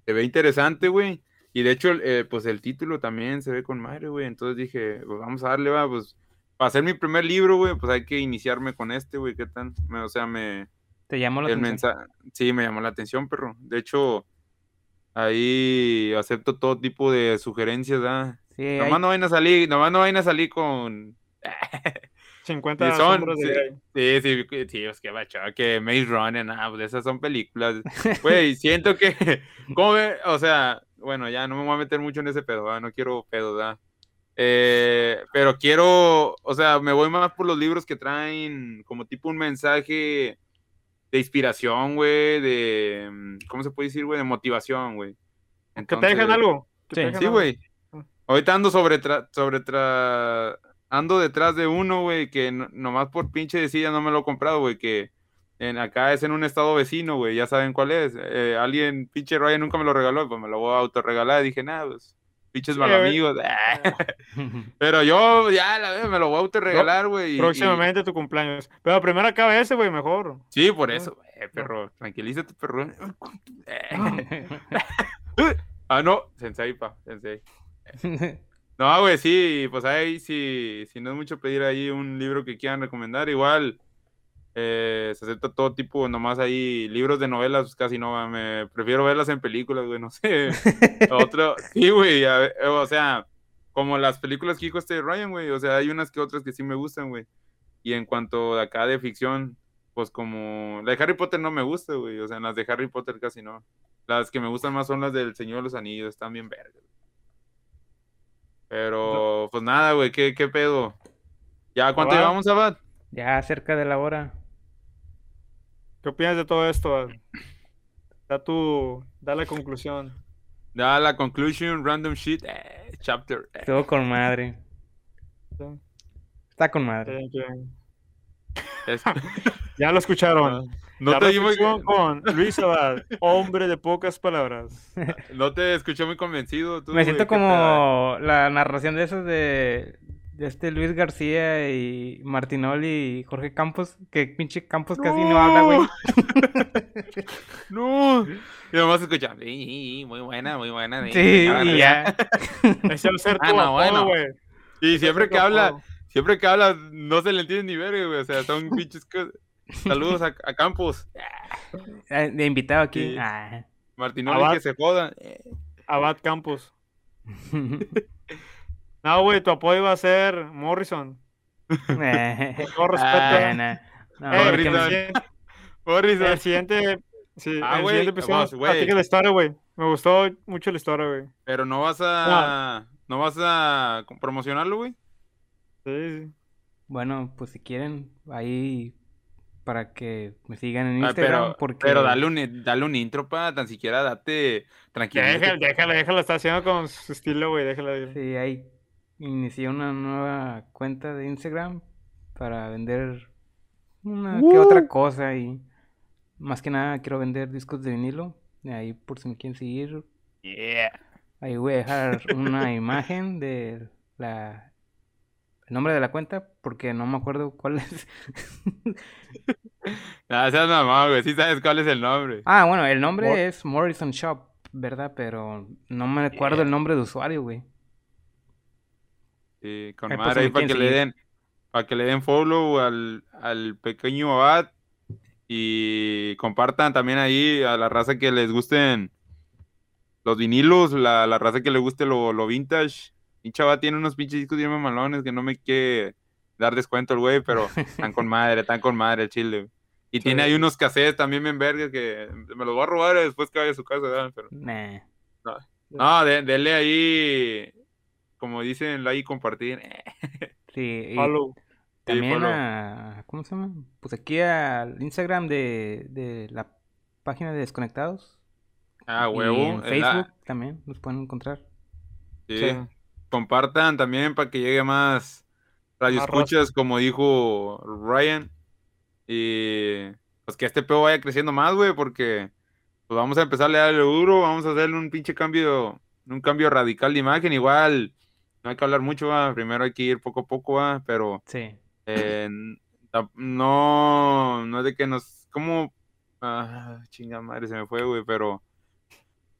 Se ve interesante, güey. Y de hecho, eh, pues el título también se ve con madre, güey. Entonces dije, pues vamos a darle, va, pues para hacer mi primer libro, güey, pues hay que iniciarme con este, güey. ¿Qué tal? Me- o sea, me. Te llamó la El atención. mensaje. Sí, me llamó la atención, perro. De hecho, ahí acepto todo tipo de sugerencias, ¿ah? Sí, hay- Nomás no vayan a salir, nomás no vayan a salir con. *laughs* 50 Sí, son, sombras de sí. Sí, sí, es que macho, que Maze Runner, nada, pues esas son películas. Güey, *laughs* siento que, *laughs* ¿cómo ve? O sea, bueno, ya no me voy a meter mucho en ese pedo, ¿verdad? no quiero pedo, ¿verdad? Eh, pero quiero, o sea, me voy más por los libros que traen como tipo un mensaje de inspiración, güey, de, mm, ¿cómo se puede decir, güey? De motivación, güey. Que te dejan algo. Sí. güey. Ahorita ando sobre, tra- sobre tra- ando detrás de uno, güey, que nomás por pinche decía no me lo he comprado, güey, que en, acá es en un estado vecino, güey, ya saben cuál es. Eh, alguien, pinche Ryan nunca me lo regaló, pues me lo voy a autorregalar. Y dije, nada, pues, pinches mal amigos. *laughs* Pero yo ya la vez me lo voy a autorregalar, güey. Próximamente tu cumpleaños. Pero primero acaba ese, güey, mejor. Sí, por eso, güey, perro. Tranquilízate, perro. *laughs* *laughs* ah, no, sensei, pa, sensei. No, güey, sí, pues ahí sí, si no es mucho pedir ahí un libro que quieran recomendar, igual eh, se acepta todo tipo, nomás ahí libros de novelas pues, casi no, me prefiero verlas en películas, güey, no sé. *laughs* Otro, sí, güey, o sea, como las películas que dijo este Ryan, güey, o sea, hay unas que otras que sí me gustan, güey. Y en cuanto de acá de ficción, pues como la de Harry Potter no me gusta, güey, o sea, las de Harry Potter casi no. Las que me gustan más son las del Señor de los Anillos, están bien vergas. Pero, pues nada, güey, ¿qué, ¿qué, pedo? ¿Ya cuánto llevamos, Abad? Ya cerca de la hora. ¿Qué opinas de todo esto? Da tu, da la conclusión. Da la conclusion, random shit, eh, chapter. Eh. Todo con madre. Está con madre. *laughs* ya lo escucharon. No te muy... con Luis Abad, *laughs* hombre de pocas palabras. No te escuché muy convencido. Me siento como la narración de esos de este Luis García y Martinoli y Jorge Campos, que pinche Campos casi no habla, güey. *laughs* no. Y nomás escucha, muy buena, muy buena. Sí, y ya. *laughs* Es el ser ah, bueno. güey. Y siempre que habla, siempre que habla, no se le entiende ni verga, güey. O sea, son pinches Saludos a, Campos. Eh, de invitado aquí. Ah. Martinoli que se joda. Abad Campos. *laughs* no, güey, tu apoyo va a ser Morrison. Eh. Con respeto. Morrison. Morrison. El siguiente. Sí, ah, el siguiente episodio. la historia, güey. Me gustó mucho la historia, güey. Pero no vas a. No, vas a promocionarlo, güey. Sí, sí. Bueno, pues si quieren, ahí para que me sigan en ah, Instagram. pero, porque... pero dale un, dale un intro, para tan siquiera date tranquilo. Déjalo, déjalo, déjalo, está haciendo con su estilo, güey, déjalo. Sí, ahí inicié una nueva cuenta de Instagram para vender una que otra cosa y más que nada quiero vender discos de vinilo. Ahí por si me quieren seguir. Ahí voy a dejar *laughs* una imagen de la el nombre de la cuenta porque no me acuerdo cuál es. no, *laughs* seas mamá, güey. Sí sabes cuál es el nombre. Ah, bueno, el nombre es Morrison Shop, ¿verdad? Pero no me acuerdo el nombre de usuario, güey. Sí, con madre ahí para que le den para que le den follow al, al pequeño Abad y compartan también ahí a la raza que les gusten los vinilos, la, la raza que le guste lo, lo vintage. Mi chava tiene unos pinches discos bien mamalones que no me quiere dar descuento el güey, pero están con *laughs* madre, están con madre el chile. Y tiene ahí unos cassettes también bien vergas que me los voy a robar después que vaya a su casa, ¿verdad? Pero... No, no. Denle ahí, como dicen, ahí compartir. *laughs* sí, y También a, ¿cómo se llama? Pues aquí al Instagram de, de la página de Desconectados. Ah, huevo. Y en Facebook también los pueden encontrar. sí compartan también para que llegue más radio escuchas, como dijo Ryan. Y pues que este peo vaya creciendo más, güey, porque pues vamos a empezar a darle duro, vamos a hacerle un pinche cambio, un cambio radical de imagen. Igual, no hay que hablar mucho, ¿va? primero hay que ir poco a poco, ¿va? pero sí. Eh, no, no es de que nos, como, ah, chinga madre, se me fue, güey, pero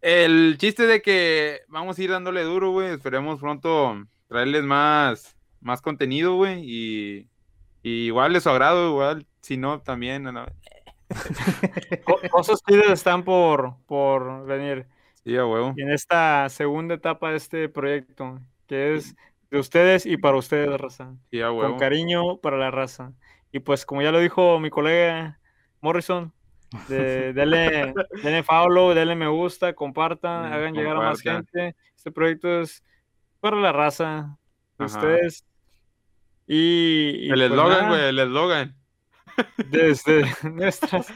el chiste de que vamos a ir dándole duro, güey. Esperemos pronto traerles más, más contenido, güey. Y, igual de su agrado, igual, si no, también. *laughs* Cosas chidas están por, por venir. Sí, a huevo. en esta segunda etapa de este proyecto, que es de ustedes y para ustedes, raza. Sí. Con cariño para la raza. Y pues, como ya lo dijo mi colega Morrison, de, *laughs* denle, denle follow, denle me gusta, compartan, hagan llegar a más gente. Este proyecto es para la raza, ustedes. Y, el pues eslogan, güey, el eslogan. Desde *laughs* *laughs* nuestras.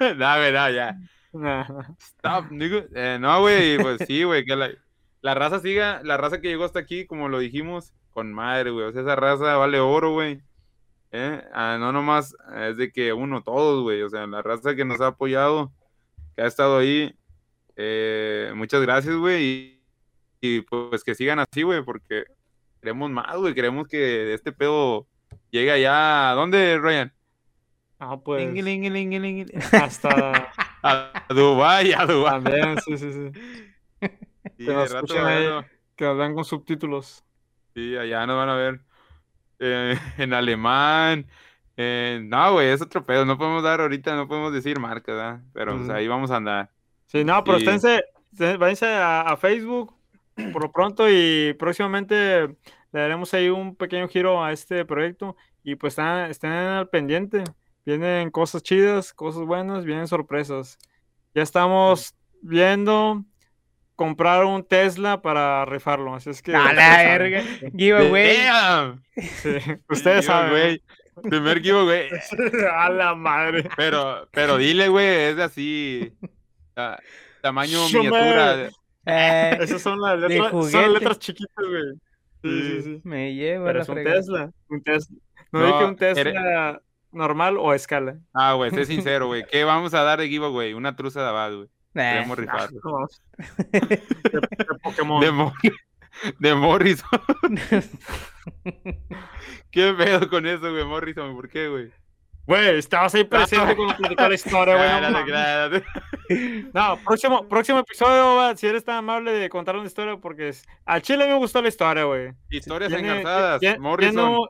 no, güey, no, ya. Stop, eh, no, güey, pues sí, güey, que la, la, raza siga, la raza que llegó hasta aquí, como lo dijimos, con madre, güey. O sea, esa raza vale oro, güey. ¿Eh? Ah, no nomás es de que uno, todos, güey. O sea, la raza que nos ha apoyado, que ha estado ahí. eh, muchas gracias, güey. Y, y, pues que sigan así, güey, porque queremos más, güey. Queremos que este pedo llegue allá. ¿A dónde, Ryan? Ah, pues. Hasta. *laughs* A Dubái, a Dubái. También, sí, sí, sí. Sí, que de rato, escuchen ahí. bueno, Que nos vean con subtítulos. Sí, allá nos van a ver eh, *laughs* en alemán. eh, no, güey, es otro pedo. No podemos dar ahorita, no podemos decir marca, ¿verdad? Pero pues, Ujú. ahí vamos a andar. Sí, no, pero Y- esténse, esté- váyanse a, a Facebook *clears throat* por lo pronto y próximamente le daremos ahí un pequeño giro a este proyecto y pues están, estén al pendiente. Vienen cosas chidas, cosas buenas, vienen sorpresas. Ya estamos viendo comprar un Tesla para rifarlo, así es que... A la verga. Giveaway. Sí, *laughs* ustedes saben. Giveaway. Primer giveaway. *laughs* A la madre. Pero, pero dile, güey, es de así. ta- tamaño miniatura. Eh, Esas son las letras, son juguete. letras chiquitas, güey. Sí, sí, sí. me llevo Pero la es un. Tesla. Un Tesla. No, No, dije un eres- Tesla normal o a escala. Ah, güey, sé sincero, güey. ¿Qué vamos a dar de giveaway? Una truza de abad, güey. Eh, Queremos rifar. No. *laughs* De, de Pokémon. De, Mor- de Morrison. *laughs* ¿Qué pedo con eso, güey? Morrison, ¿por qué, güey? Güey, estabas ahí presente cuando la historia, güey. no próximo, próximo episodio, va, si eres tan amable de contar una historia, porque es- al chile me gustó la historia, güey. Historias Tiene- engarzadas. tiene- Morrison. Tiene un,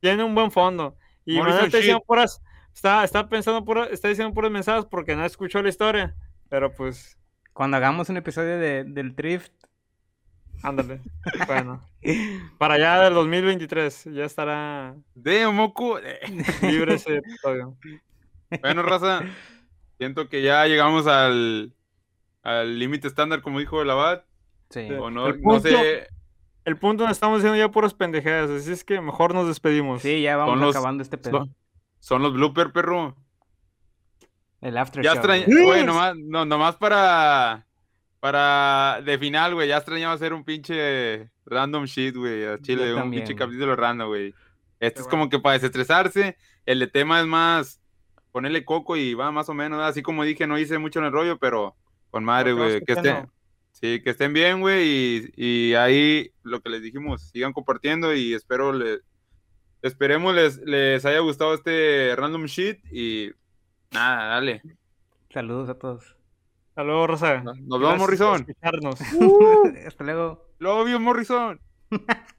tiene un buen fondo. Y Morrison está diciendo puras, está, está pensando puras, está diciendo puros mensajes porque no escuchó la historia. Pero pues, Cuando hagamos un episodio de, del Drift, ándale. *laughs* bueno. Para allá del 2023 ya estará De moco. *laughs* libre ese episodio. Bueno, raza. Siento que ya llegamos al al límite estándar, como dijo el abad. sí. O no, El no punto- sé. El punto donde estamos diciendo ya puras pendejadas, así es que mejor nos despedimos. Sí, ya vamos Son los- acabando este pedo. Son, son los blooper, perro. El after Ya show. extraña, Yes. güey, nomás, no, nomás para, para, de final, güey, ya extrañaba hacer un pinche random shit, güey, a Chile, un también, pinche capítulo random, güey. Este es bueno. como que para desestresarse, el de tema es más ponerle coco y va más o menos, así como dije, no hice mucho en el rollo, pero con madre, güey, que estén, sí, que estén bien, güey, y, y ahí lo que les dijimos, sigan compartiendo y espero les, esperemos les, les haya gustado este random shit y nada, dale. Saludos a todos. Hasta luego, Rosa. Nos vemos, Morrison. escucharnos. *laughs* Hasta luego. Lo obvio, Morrison. *laughs*